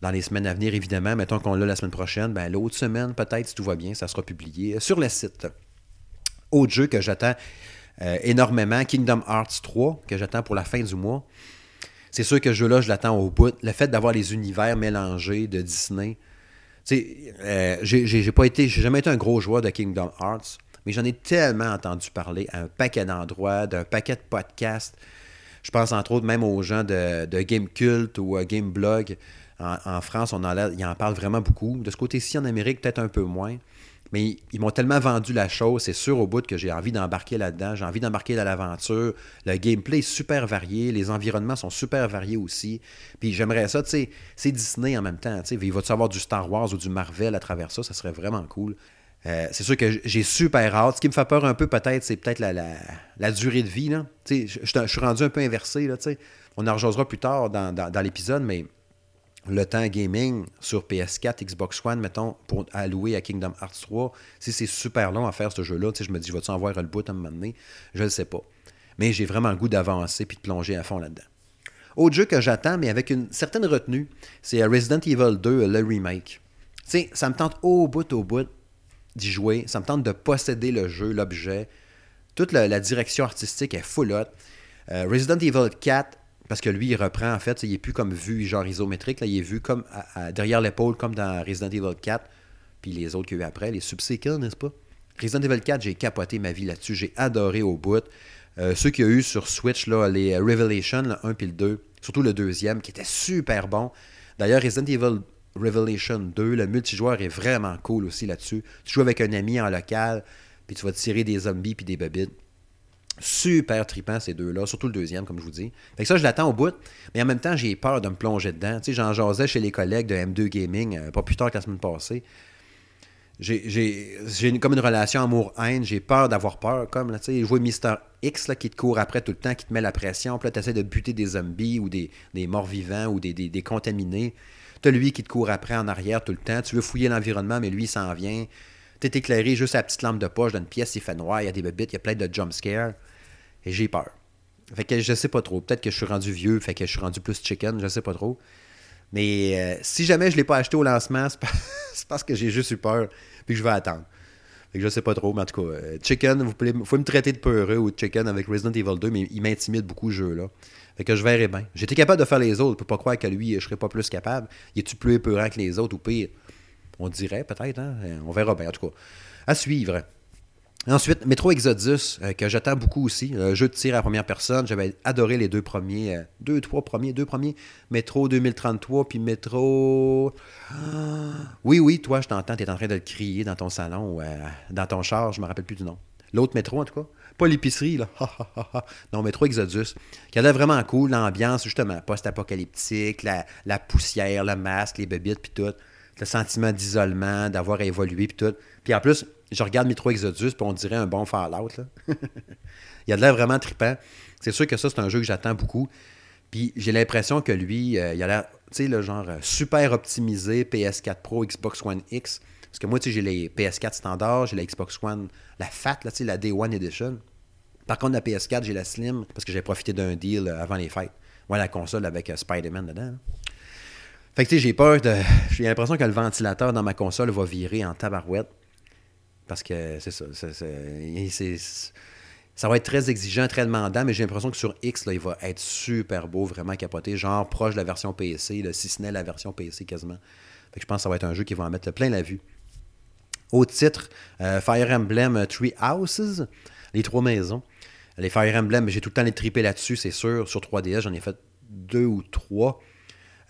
dans les semaines à venir, évidemment. Mettons qu'on l'a la semaine prochaine. Ben, l'autre semaine, peut-être, si tout va bien, ça sera publié sur le site. Autre jeu que j'attends euh, énormément, Kingdom Hearts 3, que j'attends pour la fin du mois. C'est sûr que ce jeu-là, je l'attends au bout. Le fait d'avoir les univers mélangés de Disney. Tu euh, j'ai j'ai jamais été un gros joueur de Kingdom Hearts, mais j'en ai tellement entendu parler à un paquet d'endroits, d'un paquet de podcasts. Je pense entre autres même aux gens de, de Game Cult ou euh, Game Blog en, France, on en, ils en parlent vraiment beaucoup. De ce côté-ci, en Amérique, peut-être un peu moins. Mais ils m'ont tellement vendu la chose, c'est sûr au bout que j'ai envie d'embarquer là-dedans, j'ai envie d'embarquer dans l'aventure. Le gameplay est super varié, les environnements sont super variés aussi. Puis j'aimerais ça, tu sais, c'est Disney en même temps, tu sais, il va-tu avoir du Star Wars ou du Marvel à travers ça, ça serait vraiment cool. Euh, c'est sûr que j'ai super hâte. Ce qui me fait peur un peu peut-être, c'est peut-être la, durée de vie. Je, suis rendu un peu inversé. Là, On en rejoindra plus tard dans l'épisode, mais le temps gaming sur PS4, Xbox One, mettons, pour allouer à Kingdom Hearts 3, si c'est super long à faire ce jeu-là, je me dis, vas-tu en voir le bout à un moment donné? Je ne sais pas. Mais j'ai vraiment le goût d'avancer puis de plonger à fond là-dedans. Autre jeu que j'attends, mais avec une certaine retenue, c'est Resident Evil 2, le remake. ça me tente au bout, au bout d'y jouer. Ça me tente de posséder le jeu, l'objet. Toute la, direction artistique est full hot. Euh, Resident Evil 4, parce que lui, il reprend, en fait, il est plus comme vu genre isométrique, là, il est vu comme derrière l'épaule, comme dans Resident Evil 4, puis les autres qu'il y a eu après, les Subsequels, n'est-ce pas? Resident Evil 4, j'ai capoté ma vie là-dessus, j'ai adoré au bout. Euh, ceux qu'il y a eu sur Switch, là, les Revelation, le 1 puis le 2, surtout le deuxième, qui était super bon. D'ailleurs, Resident Evil Revelation 2, le multijoueur est vraiment cool aussi là-dessus. Tu joues avec un ami en local, puis tu vas tirer des zombies puis des babites. Super tripant ces deux-là, surtout le deuxième, comme je vous dis. Fait que ça, je l'attends au bout, mais en même temps, j'ai peur de me plonger dedans. Tu sais, j'en jasais chez les collègues de M2 Gaming, euh, pas plus tard que la semaine passée. J'ai comme une relation amour-haine, j'ai peur d'avoir peur, comme, tu sais, jouer Mister X là, qui te court après tout le temps, qui te met la pression, puis là, tu essaies de buter des zombies ou des, morts-vivants ou des, des, des contaminés. Tu as lui qui te court après en arrière tout le temps, tu veux fouiller l'environnement, mais lui, il s'en vient. Tu es éclairé juste à la petite lampe de poche d'une pièce, il fait noir, il y a des bébites, il y a plein de jump scares. Et j'ai peur. Fait que je sais pas trop. Peut-être que je suis rendu vieux, fait que je suis rendu plus chicken, je sais pas trop. Mais euh, si jamais je l'ai pas acheté au lancement, c'est *laughs* parce que j'ai juste eu peur, puis que je vais attendre. Fait que je sais pas trop, mais en tout cas, euh, Chicken, vous pouvez, faut me traiter de peureux ou de Chicken avec Resident Evil 2, mais il m'intimide beaucoup jeu-là. Fait que je verrai bien. J'étais capable de faire les autres, je peux pas croire que lui, je serais pas plus capable. Il est-tu plus épeurant que les autres ou pire? On dirait peut-être, hein? On verra bien, en tout cas. À suivre. Ensuite, Metro Exodus, euh, que j'attends beaucoup aussi. Un jeu de tir à première personne. J'avais adoré les deux premiers. Euh, deux, trois premiers, deux premiers. Metro 2033, puis Metro. Ah, oui, oui, toi, je t'entends. Tu es en train de le crier dans ton salon ou euh, dans ton char. Je me rappelle plus du nom. L'autre métro, en tout cas. Pas l'épicerie, là. non, Metro Exodus. Qui a l'air vraiment cool. L'ambiance, justement, post-apocalyptique, la, la, poussière, le masque, les bébites, puis tout. Le sentiment d'isolement, d'avoir évolué, puis tout. Puis en plus, je regarde Metro Exodus, puis on dirait un bon Fallout. *laughs* Il a de l'air vraiment trippant. C'est sûr que ça, c'est un jeu que j'attends beaucoup. Puis j'ai l'impression que lui, euh, il a l'air, tu sais, le genre euh, super optimisé PS4 Pro, Xbox One X. Parce que moi, tu sais, j'ai les PS4 standard, j'ai la Xbox One, la FAT, là, tu sais, la Day One Edition. Par contre, la PS4, j'ai la Slim parce que j'ai profité d'un deal euh, avant les fêtes. Moi, la console avec Spider-Man dedans. Fait que, tu sais, j'ai peur de. J'ai l'impression que le ventilateur dans ma console va virer en tabarouette. Parce que c'est ça. ça va être très exigeant, très demandant, mais j'ai l'impression que sur X, là, il va être super beau, vraiment capoté, genre proche de la version PC, si ce n'est la version PC quasiment. Je pense que ça va être un jeu qui va en mettre plein la vue. Au titre, euh, Fire Emblem Three Houses, les trois maisons. Les Fire Emblem, j'ai tout le temps les tripés là-dessus, c'est sûr. Sur 3DS, j'en ai fait deux ou trois.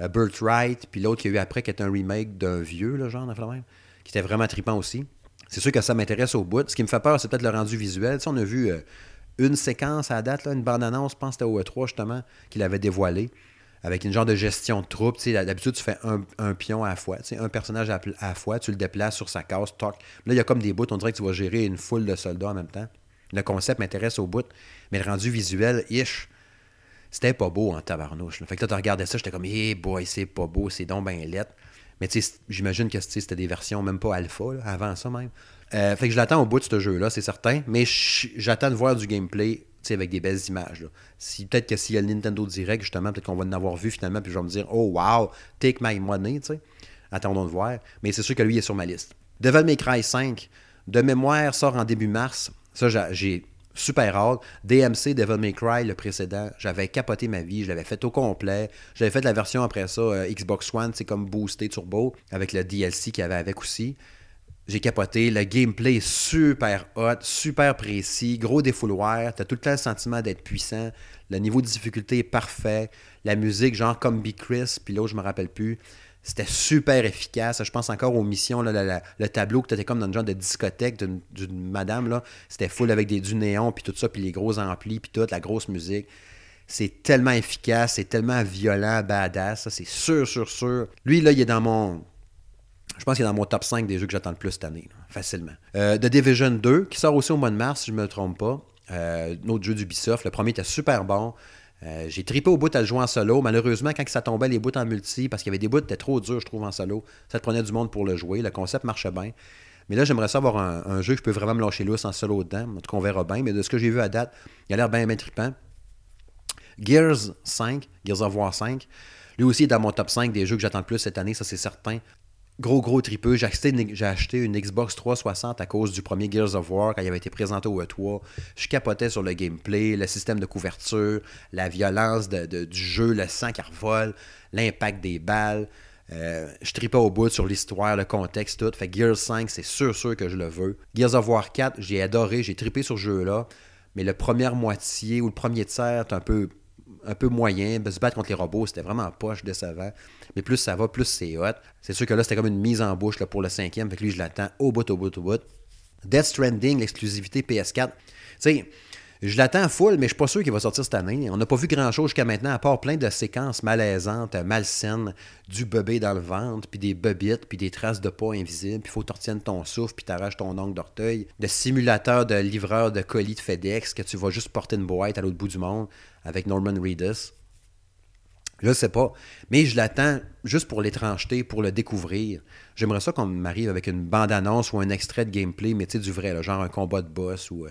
Euh, Birthright, puis l'autre qu'il y a eu après, qui est un remake d'un vieux, le genre, même, qui était vraiment trippant aussi. C'est sûr que ça m'intéresse au bout. Ce qui me fait peur, c'est peut-être le rendu visuel. on a vu euh, une séquence à la date, une bande-annonce, je pense que c'était au E3 justement, qu'il avait dévoilé, avec une genre de gestion de troupe. D'habitude, tu fais un, pion à la fois, un personnage à, la fois, tu le déplaces sur sa case, toc. Là, il y a comme des bouts, on dirait que tu vas gérer une foule de soldats en même temps. Le concept m'intéresse au bout, mais le rendu visuel, ish, c'était pas beau en tabarnouche. Fait que là, tu regardais ça, j'étais comme, hey boy, c'est pas beau, c'est donc ben lettre. Mais j'imagine que c'était des versions même pas alpha, avant ça même. Euh, fait que je l'attends au bout de ce jeu-là, c'est certain. Mais j'attends de voir du gameplay avec des belles images. Si, peut-être que s'il y a le Nintendo Direct, justement, peut-être qu'on va en avoir vu finalement, puis je vais me dire, oh wow, take my money, tu sais. Attendons de voir. Mais c'est sûr que lui est sur ma liste. Devil May Cry 5, de mémoire, sort en début mars. Ça, j'ai super hard. DMC, Devil May Cry, le précédent, j'avais capoté ma vie, je l'avais fait au complet. J'avais fait la version après ça, euh, Xbox One, c'est comme boosté turbo, avec le DLC qu'il y avait avec aussi. J'ai capoté. Le gameplay est super hot, super précis, gros défouloir. T'as tout le temps le sentiment d'être puissant. Le niveau de difficulté est parfait. La musique, genre comme Be Chris, puis là, je me rappelle plus. C'était super efficace. Je pense encore aux missions, le tableau que tu étais comme dans une genre de discothèque d'une madame. là C'était full avec des, du néon, puis tout ça, puis les gros amplis, puis toute la grosse musique. C'est tellement efficace, c'est tellement violent, badass. C'est sûr, sûr, sûr. Lui, là, il est dans mon. Je pense qu'il est dans mon top 5 des jeux que j'attends le plus cette année, facilement. Euh, The Division 2, qui sort aussi au mois de mars, si je ne me trompe pas. Euh, un autre jeu d'Ubisoft. Le premier était super bon. Euh, j'ai tripé au bout à le jouer en solo. Malheureusement, quand ça tombait les bouts en multi, parce qu'il y avait des bouts qui étaient trop durs, je trouve, en solo, ça te prenait du monde pour le jouer. Le concept marchait bien. Mais là, j'aimerais ça avoir un, jeu que je peux vraiment me lâcher lousse en solo dedans. En tout cas, on verra bien. Mais de ce que j'ai vu à date, il a l'air bien, bien trippant. Gears 5, Gears of War 5, lui aussi est dans mon top 5 des jeux que j'attends le plus cette année, ça c'est certain. Gros, gros tripeux. J'ai acheté, une- Xbox 360 à cause du premier Gears of War quand il avait été présenté au E3. Je capotais sur le gameplay, le système de couverture, la violence du jeu, le sang qui revole, l'impact des balles. Euh, je tripais au bout sur l'histoire, le contexte, tout. Fait Gears 5, c'est sûr, sûr que je le veux. Gears of War 4, j'ai adoré, j'ai tripé sur ce jeu-là. Mais le première moitié ou le premier tiers, est un peu, un peu moyen. Se battre contre les robots, c'était vraiment poche, décevant. Mais plus ça va, plus c'est hot. C'est sûr que là, c'était comme une mise en bouche pour le cinquième. Fait que lui, je l'attends au bout, au bout, au bout. Death Stranding, l'exclusivité PS4. Tu sais, je l'attends full, mais je suis pas sûr qu'il va sortir cette année. On n'a pas vu grand-chose jusqu'à maintenant, à part plein de séquences malaisantes, malsaines, du bébé dans le ventre, puis des bobites, puis des traces de pas invisibles, puis faut que tu retiennes ton souffle, puis t'arraches ton ongle d'orteil, de simulateur de livreur de colis de FedEx, que tu vas juste porter une boîte à l'autre bout du monde avec Norman Reedus. Je sais pas. Mais je l'attends juste pour l'étrangeté, pour le découvrir. J'aimerais ça qu'on m'arrive avec une bande-annonce ou un extrait de gameplay, mais tu sais, du vrai, là, genre un combat de boss ou euh,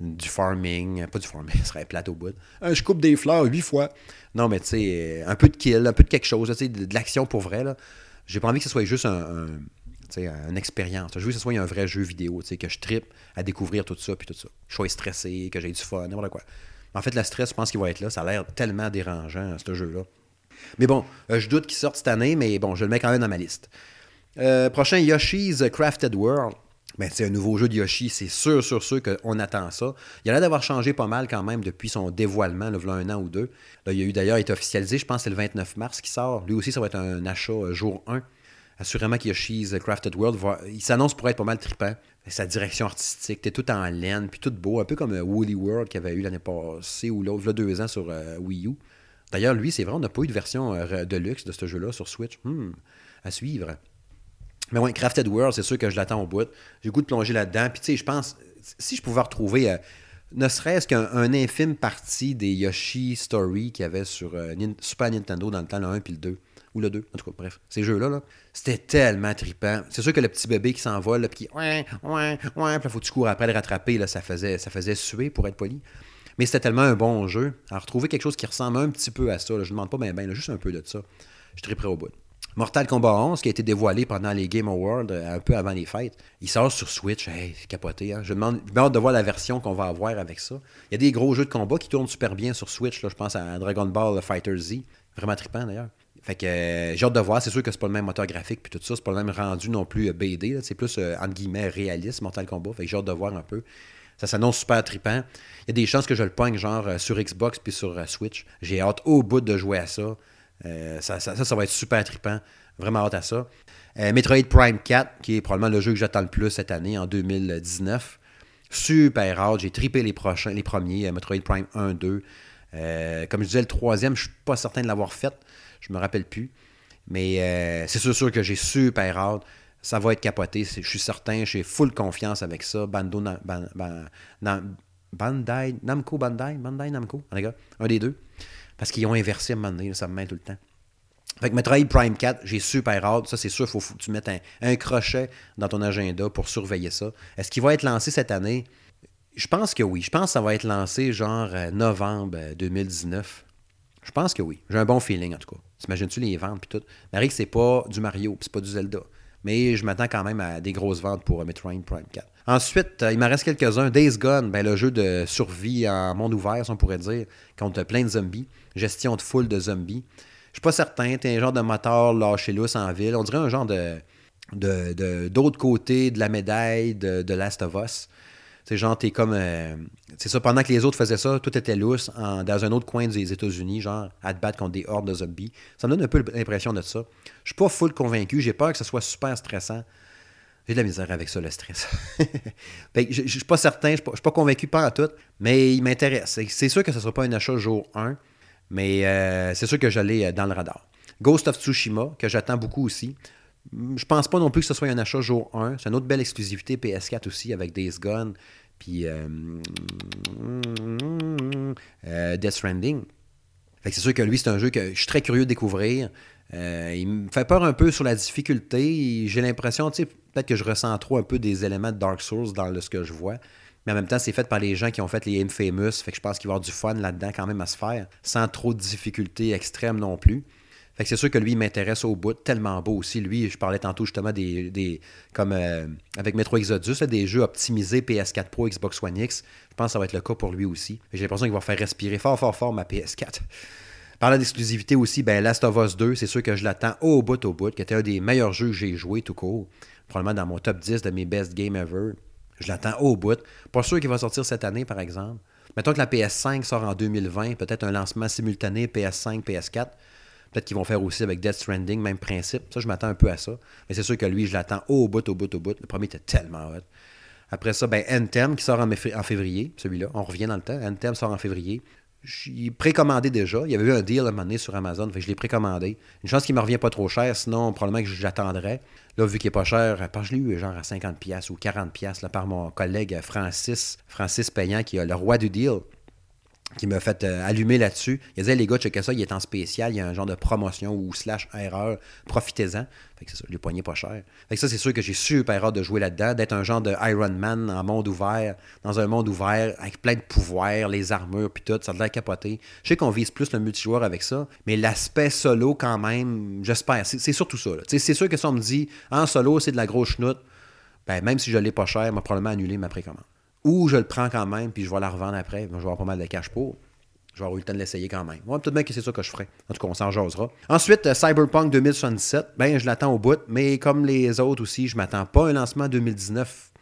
du farming. Pas du farming, *laughs* ce serait plate au bout. Euh, je coupe des fleurs huit fois. Non, mais tu sais, euh, un peu de kill, un peu de quelque chose, tu sais, de, de l'action pour vrai. là. J'ai pas envie que ce soit juste un, une expérience. Je veux que ce soit un vrai jeu vidéo, tu sais, que je trippe à découvrir tout ça, puis tout ça. Je sois stressé, que j'ai du fun, n'importe quoi. En fait, le stress, je pense qu'il va être là. Ça a l'air tellement dérangeant, ce jeu-là. Mais bon, euh, je doute qu'il sorte cette année, mais bon, je le mets quand même dans ma liste. Euh, prochain, Yoshi's Crafted World. Ben, c'est un nouveau jeu de Yoshi, c'est sûr, sûr, sûr qu'on attend ça. Il a l'air d'avoir changé pas mal quand même depuis son dévoilement, là, il un an ou deux. Là, il y a eu d'ailleurs été officialisé, je pense c'est le 29 mars qui sort. Lui aussi, ça va être un achat euh, jour 1. Assurément que Yoshi's Crafted World, il s'annonce pour être pas mal trippant. Sa direction artistique, t'es tout en laine, puis tout beau, un peu comme euh, Woolly World qu'il avait eu l'année passée ou l'autre, a deux ans sur euh, Wii U. D'ailleurs, lui, c'est vrai, on n'a pas eu de version euh, de luxe de ce jeu-là sur Switch. Hmm, à suivre. Mais ouais, Crafted World, c'est sûr que je l'attends au bout. J'ai goût de plonger là-dedans. Puis tu sais, je pense, si je pouvais retrouver, euh, ne serait-ce qu'un un infime partie des Yoshi Story qu'il y avait sur Super Nintendo dans le temps, le 1 puis le 2. Ou le 2, en tout cas, bref. Ces jeux-là, là, c'était tellement trippant. C'est sûr que le petit bébé qui s'envole, puis qui, ouais, ouais, ouais, puis faut que tu cours après le rattraper, là, ça faisait, ça faisait suer, pour être poli. Mais c'était tellement un bon jeu. Alors, retrouver quelque chose qui ressemble un petit peu à ça, là, je ne demande pas bien, bien, là, juste un peu de ça. Je suis prêt au bout. Mortal Kombat 11, qui a été dévoilé pendant les Game Awards, euh, un peu avant les fêtes, il sort sur Switch. Hey, c'est capoté. Hein? Je demande, j'ai hâte de voir la version qu'on va avoir avec ça. Il y a des gros jeux de combat qui tournent super bien sur Switch. Là. Je pense à Dragon Ball Fighter Z. Vraiment trippant d'ailleurs. Fait que euh, j'ai hâte de voir. C'est sûr que c'est pas le même moteur graphique puis tout ça. C'est pas le même rendu non plus euh, BD. C'est plus, euh, entre guillemets, réaliste, Mortal Kombat. Fait que j'ai hâte de voir un peu. Ça s'annonce super trippant. Il y a des chances que je le pogne genre sur Xbox puis sur Switch. J'ai hâte au bout de jouer à ça. Ça, ça, va être super trippant. Vraiment hâte à ça. Metroid Prime 4, qui est probablement le jeu que j'attends le plus cette année, en 2019. Super hâte. J'ai trippé les prochains, les premiers, Metroid Prime 1, 2. Euh, comme je disais, le troisième, je suis pas certain de l'avoir fait. Je me rappelle plus. Mais euh, c'est sûr, sûr que j'ai super hâte. Ça va être capoté. Je suis certain. J'ai full confiance avec ça. Bando, Bandai, Namco Bandai, Bandai Namco, gars, un des deux. Parce qu'ils ont inversé à un moment donné, ça me met tout le temps. Fait que Metroid Prime 4, j'ai super hâte. Ça, c'est sûr, il faut, que tu mettes un, un crochet dans ton agenda pour surveiller ça. Est-ce qu'il va être lancé cette année? Je pense que oui. Je pense que ça va être lancé genre euh, novembre euh, 2019. Je pense que oui. J'ai un bon feeling en tout cas. T'imagines-tu les ventes puis tout? Marie, c'est pas du Mario c'est pas du Zelda. Mais je m'attends quand même à des grosses ventes pour Metroid Prime 4. Ensuite, euh, il m'en reste quelques-uns. Days Gone, ben, le jeu de survie en monde ouvert, si on pourrait dire, contre plein de zombies. Gestion de foule de zombies. Je suis pas certain. T'es un genre de moteur lâché lousse en ville. On dirait un genre de de- de- d'autre côté de la médaille de, de Last of Us. C'est genre, t'es comme. euh, c'est ça, pendant que les autres faisaient ça, tout était lousse dans un autre coin des États-Unis, genre à te battre contre des hordes de zombies. Ça me donne un peu l'impression de ça. Je suis pas full convaincu, j'ai peur que ce soit super stressant. J'ai de la misère avec ça, le stress. Que *laughs* je je suis pas certain, je suis pas, convaincu pas en tout, mais il m'intéresse. C'est- sûr que ce sera pas un achat jour 1, mais euh, c'est sûr que je l'ai euh, dans le radar. Ghost of Tsushima, que j'attends beaucoup aussi. Je pense pas non plus que ce soit un achat jour 1. C'est une autre belle exclusivité PS4 aussi avec Days Gone, puis euh, euh, Death Stranding. Fait que c'est sûr que lui, c'est un jeu que je suis très curieux de découvrir. Euh, il me fait peur un peu sur la difficulté. J'ai l'impression, tu sais, peut-être que je ressens trop un peu des éléments de Dark Souls dans ce que je vois. Mais en même temps, c'est fait par les gens qui ont fait les Infamous. Fait que je pense qu'il va y avoir du fun là-dedans quand même à se faire, sans trop de difficultés extrêmes non plus. Fait que c'est sûr que lui, il m'intéresse au bout, tellement beau aussi. Lui, je parlais tantôt justement des. des comme euh, avec Metro Exodus, des jeux optimisés PS4 Pro, Xbox One X. Je pense que ça va être le cas pour lui aussi. J'ai l'impression qu'il va faire respirer fort, fort, fort ma PS4. Parlant d'exclusivité aussi, ben Last of Us 2, c'est sûr que je l'attends au bout, au bout, qui était un des meilleurs jeux que j'ai joué tout court. Probablement dans mon top 10 de mes best games ever. Je l'attends au bout. Pas sûr qu'il va sortir cette année, par exemple. Mettons que la PS5 sort en 2020, peut-être un lancement simultané PS5, PS4. Peut-être qu'ils vont faire aussi avec Death Stranding, même principe. Ça, je m'attends un peu à ça. Mais c'est sûr que lui, je l'attends au bout, au bout, au bout. Le premier était tellement hot. Après ça, ben, Anthem qui sort en, février, celui-là. On revient dans le temps. Anthem sort en février. J'ai précommandé déjà. Il y avait eu un deal à un moment donné sur Amazon, je l'ai précommandé. Une chance qu'il ne me revient pas trop cher, sinon probablement que j'attendrais. Là, vu qu'il n'est pas cher, je l'ai eu genre à 50$ ou 40$ là, par mon collègue Francis, Francis Payant, qui est le roi du deal qui m'a fait euh, allumer là-dessus. Il disait, les gars, checkez ça, il est en spécial, il y a un genre de promotion ou slash erreur, profitez-en. Fait que c'est ça, je l'ai pas cher. Fait que ça, c'est sûr que j'ai super hâte de jouer là-dedans, d'être un genre de Iron Man en monde ouvert, dans un monde ouvert, avec plein de pouvoirs, les armures, puis tout, ça a l'air capoté. Je sais qu'on vise plus le multijoueur avec ça, mais l'aspect solo, quand même, j'espère, c'est surtout ça. C'est sûr que si on me dit, en solo, c'est de la grosse chenoute, ben, même si je l'ai pas cher, m'a probablement annulé ma précommande. Ou je le prends quand même, puis je vais la revendre après. Je vais avoir pas mal de cash pour. Je vais avoir eu le temps de l'essayer quand même. Ouais, peut-être bien que c'est ça que je ferai. En tout cas, on s'en jasera. Ensuite, euh, Cyberpunk 2077. Ben, je l'attends au bout, mais comme les autres aussi, je m'attends pas à un lancement 2019.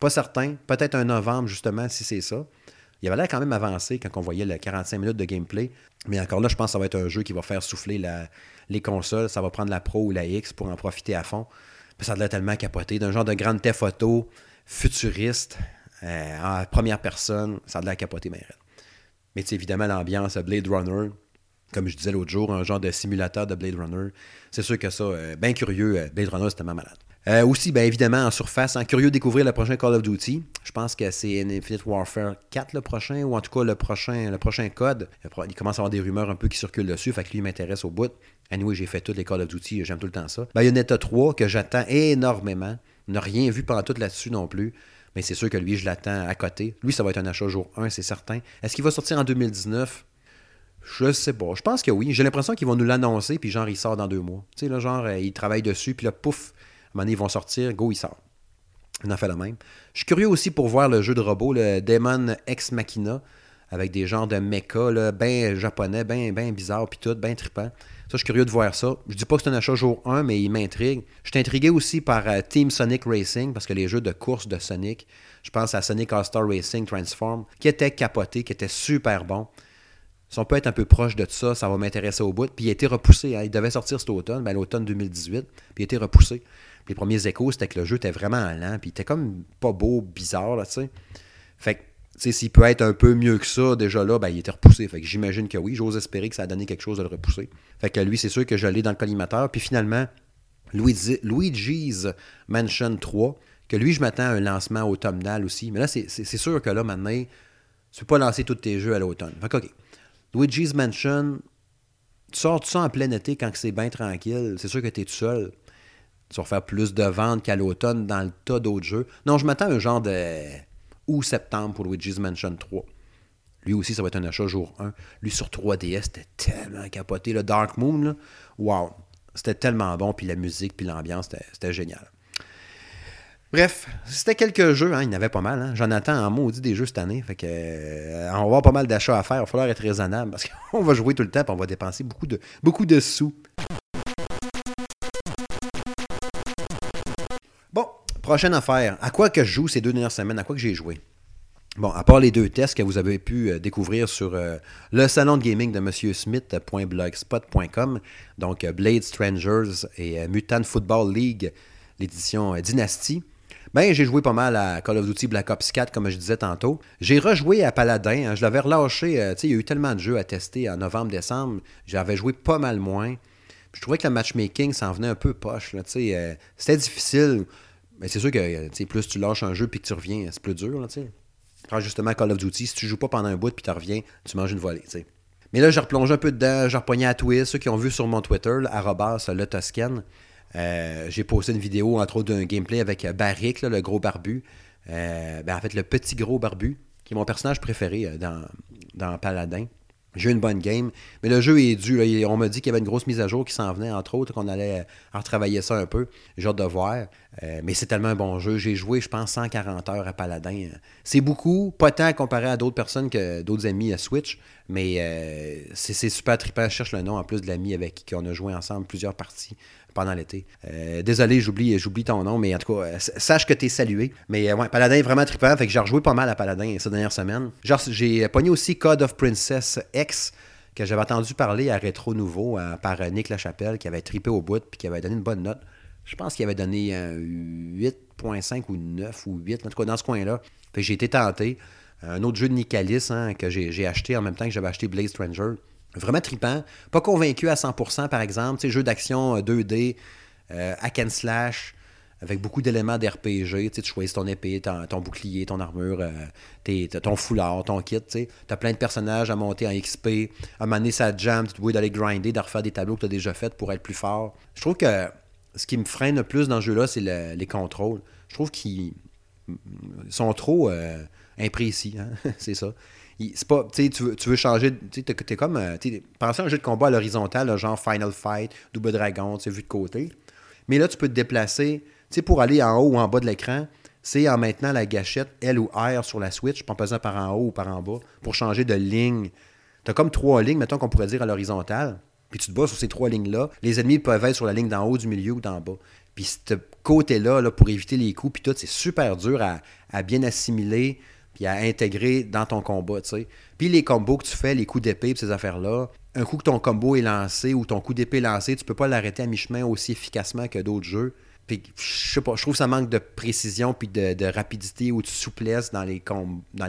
Pas certain. Peut-être un novembre, justement, si c'est ça. Il avait l'air quand même avancé quand on voyait le 45 minutes de gameplay. Mais encore là, je pense que ça va être un jeu qui va faire souffler les consoles. Ça va prendre la Pro ou la X pour en profiter à fond. ça a l'air tellement capoté. D'un genre de grande tête photo futuriste euh, en première personne, ça a de la capoter, mais Mais évidemment, l'ambiance Blade Runner, comme je disais l'autre jour, un genre de simulateur de Blade Runner, c'est sûr que ça, euh, bien curieux, euh, Blade Runner, c'est tellement malade. aussi, bien évidemment, en surface, curieux de découvrir le prochain Call of Duty. Je pense que c'est Infinite Warfare 4 le prochain, ou en tout cas le prochain, le prochain code. Il commence à avoir des rumeurs un peu qui circulent dessus, fait que lui m'intéresse au bout. Anyway, j'ai fait tous les Call of Duty, j'aime tout le temps ça. Bayonetta 3, que j'attends énormément. n'a rien vu pendant tout là-dessus non plus. Mais c'est sûr que lui, je l'attends à côté. Lui, ça va être un achat jour 1, c'est certain. Est-ce qu'il va sortir en 2019 Je sais pas. Je pense que oui. J'ai l'impression qu'ils vont nous l'annoncer, puis genre, il sort dans deux mois. Tu sais, là, genre, euh, ils travaillent dessus, puis là, pouf, à un moment donné, ils vont sortir, go, il sort. On en fait le même. Je suis curieux aussi pour voir le jeu de robot, le Demon Ex Machina, avec des genres de mecha, bien japonais, bien ben bizarre, puis tout, bien trippant. Ça, je suis curieux de voir ça. Je dis pas que c'est un achat jour 1, mais il m'intrigue. Je suis intrigué aussi par euh, Team Sonic Racing, parce que les jeux de course de Sonic, je pense à Sonic All-Star Racing Transform, qui était capoté, qui était super bon. Si on peut être un peu proche de ça, ça va m'intéresser au bout. Puis il a été repoussé. Hein. Il devait sortir cet automne, ben, l'automne 2018. Puis il a été repoussé. Puis les premiers échos, c'était que le jeu était vraiment lent. Puis il était comme pas beau, bizarre, là, tu sais. Fait que s'il peut être un peu mieux que ça, déjà là, ben, il était repoussé. Fait que j'imagine que oui. J'ose espérer que ça a donné quelque chose de le repousser. Fait que lui, c'est sûr que je l'ai dans le collimateur. Puis finalement, Luigi's Mansion 3, que lui, je m'attends à un lancement automnal aussi. Mais là, c'est sûr que là, maintenant, tu peux pas lancer tous tes jeux à l'automne. Fait que, OK. Luigi's Mansion, tu sors ça en plein été quand c'est bien tranquille. C'est sûr que tu es tout seul. Tu vas faire plus de ventes qu'à l'automne dans le tas d'autres jeux. Non, je m'attends à un genre de ou septembre pour Luigi's Mansion 3. Lui aussi, ça va être un achat jour 1. Lui sur 3DS, c'était tellement capoté. Le Dark Moon, là, wow, c'était tellement bon. Puis la musique, puis l'ambiance, c'était génial. Bref, c'était quelques jeux, hein, il y en avait pas mal. Hein. Jonathan en maudit des jeux cette année. Fait euh, on va avoir pas mal d'achats à faire. Il va falloir être raisonnable parce *laughs* qu'on va jouer tout le temps et on va dépenser beaucoup de, beaucoup de sous. Prochaine affaire. À quoi que je joue ces deux dernières semaines? À quoi que j'ai joué? Bon, à part les deux tests que vous avez pu euh, découvrir sur euh, le salon de gaming de Smith.blogspot.com, donc euh, Blade Strangers et Mutant Football League, l'édition Dynasty, ben, j'ai joué pas mal à Call of Duty Black Ops 4, comme je disais tantôt. J'ai rejoué à Paladin. Hein. je l'avais relâché. il y a eu tellement de jeux à tester en novembre-décembre. J'avais joué pas mal moins. je trouvais que le matchmaking s'en venait un peu poche. C'était difficile. Mais c'est sûr que plus tu lâches un jeu puis que tu reviens, c'est plus dur. Là, Prends justement Call of Duty, si tu joues pas pendant un bout puis tu reviens, tu manges une volée. Mais là, j'ai replongé un peu dedans, j'ai repogné à Twist, ceux qui ont vu sur mon Twitter, arrobas le Toscan. Euh, j'ai posté une vidéo, entre autres, d'un gameplay avec euh, Barrick, le gros barbu. Euh, ben, en fait, le petit gros barbu, qui est mon personnage préféré dans, dans Paladin. J'ai eu une bonne game. Mais le jeu est dû. On m'a dit qu'il y avait une grosse mise à jour qui s'en venait, entre autres, qu'on allait retravailler ça un peu. J'ai hâte de voir. Euh, mais c'est tellement un bon jeu. J'ai joué, je pense, 140 heures à Paladin. C'est beaucoup, pas tant comparé à d'autres personnes que d'autres amis à Switch. Mais euh, c'est super trippant. Je cherche le nom en plus de l'ami avec qui on a joué ensemble plusieurs parties pendant l'été. Euh, désolé, j'oublie, ton nom, mais en tout cas, sache que tu es salué. Mais ouais, Paladin est vraiment trippant, fait que j'ai rejoué pas mal à Paladin ces dernières semaines. J'ai pogné aussi Code of Princess X, que j'avais entendu parler à Rétro Nouveau par Nick Lachapelle, qui avait trippé au bout puis qui avait donné une bonne note. Je pense qu'il avait donné un 8.5 ou 9 ou 8, en tout cas dans ce coin-là. J'ai été tenté. Un autre jeu de Nicalis hein, que j'ai acheté en même temps que j'avais acheté Blaze Stranger. Vraiment trippant. Pas convaincu à 100% par exemple. Tu jeu d'action 2D, euh, euh, hack and slash, avec beaucoup d'éléments d'RPG. Tu, choisis ton épée, ton, bouclier, ton armure, euh, ton foulard, ton kit. Tu as plein de personnages à monter en XP. À donné, ça jam, tu dois d'aller grinder, de refaire des tableaux que tu as déjà fait pour être plus fort. Je trouve que ce qui me freine le plus dans ce jeu-là, c'est les contrôles. Je trouve qu'ils sont trop imprécis. Hein. *laughs* c'est ça pas, tu, veux, changer, tu es comme, euh, pensez à un jeu de combat à l'horizontale, genre Final Fight, Double Dragon, tu vu de côté. Mais là, tu peux te déplacer, tu pour aller en haut ou en bas de l'écran, c'est en maintenant la gâchette L ou R sur la Switch, en pesant par en haut ou par en bas, pour changer de ligne. Tu as comme trois lignes, mettons qu'on pourrait dire à l'horizontale, puis tu te bats sur ces trois lignes-là. Les ennemis peuvent être sur la ligne d'en haut, du milieu ou d'en bas. Puis ce côté-là, là, pour éviter les coups, puis tout, c'est super dur à, bien assimiler puis à intégrer dans ton combat, tu sais. Puis les combos que tu fais, les coups d'épée, ces affaires-là, un coup que ton combo est lancé ou ton coup d'épée est lancé, tu peux pas l'arrêter à mi-chemin aussi efficacement que d'autres jeux. Puis je sais pas, je trouve que ça manque de précision puis de, rapidité ou de souplesse dans les dans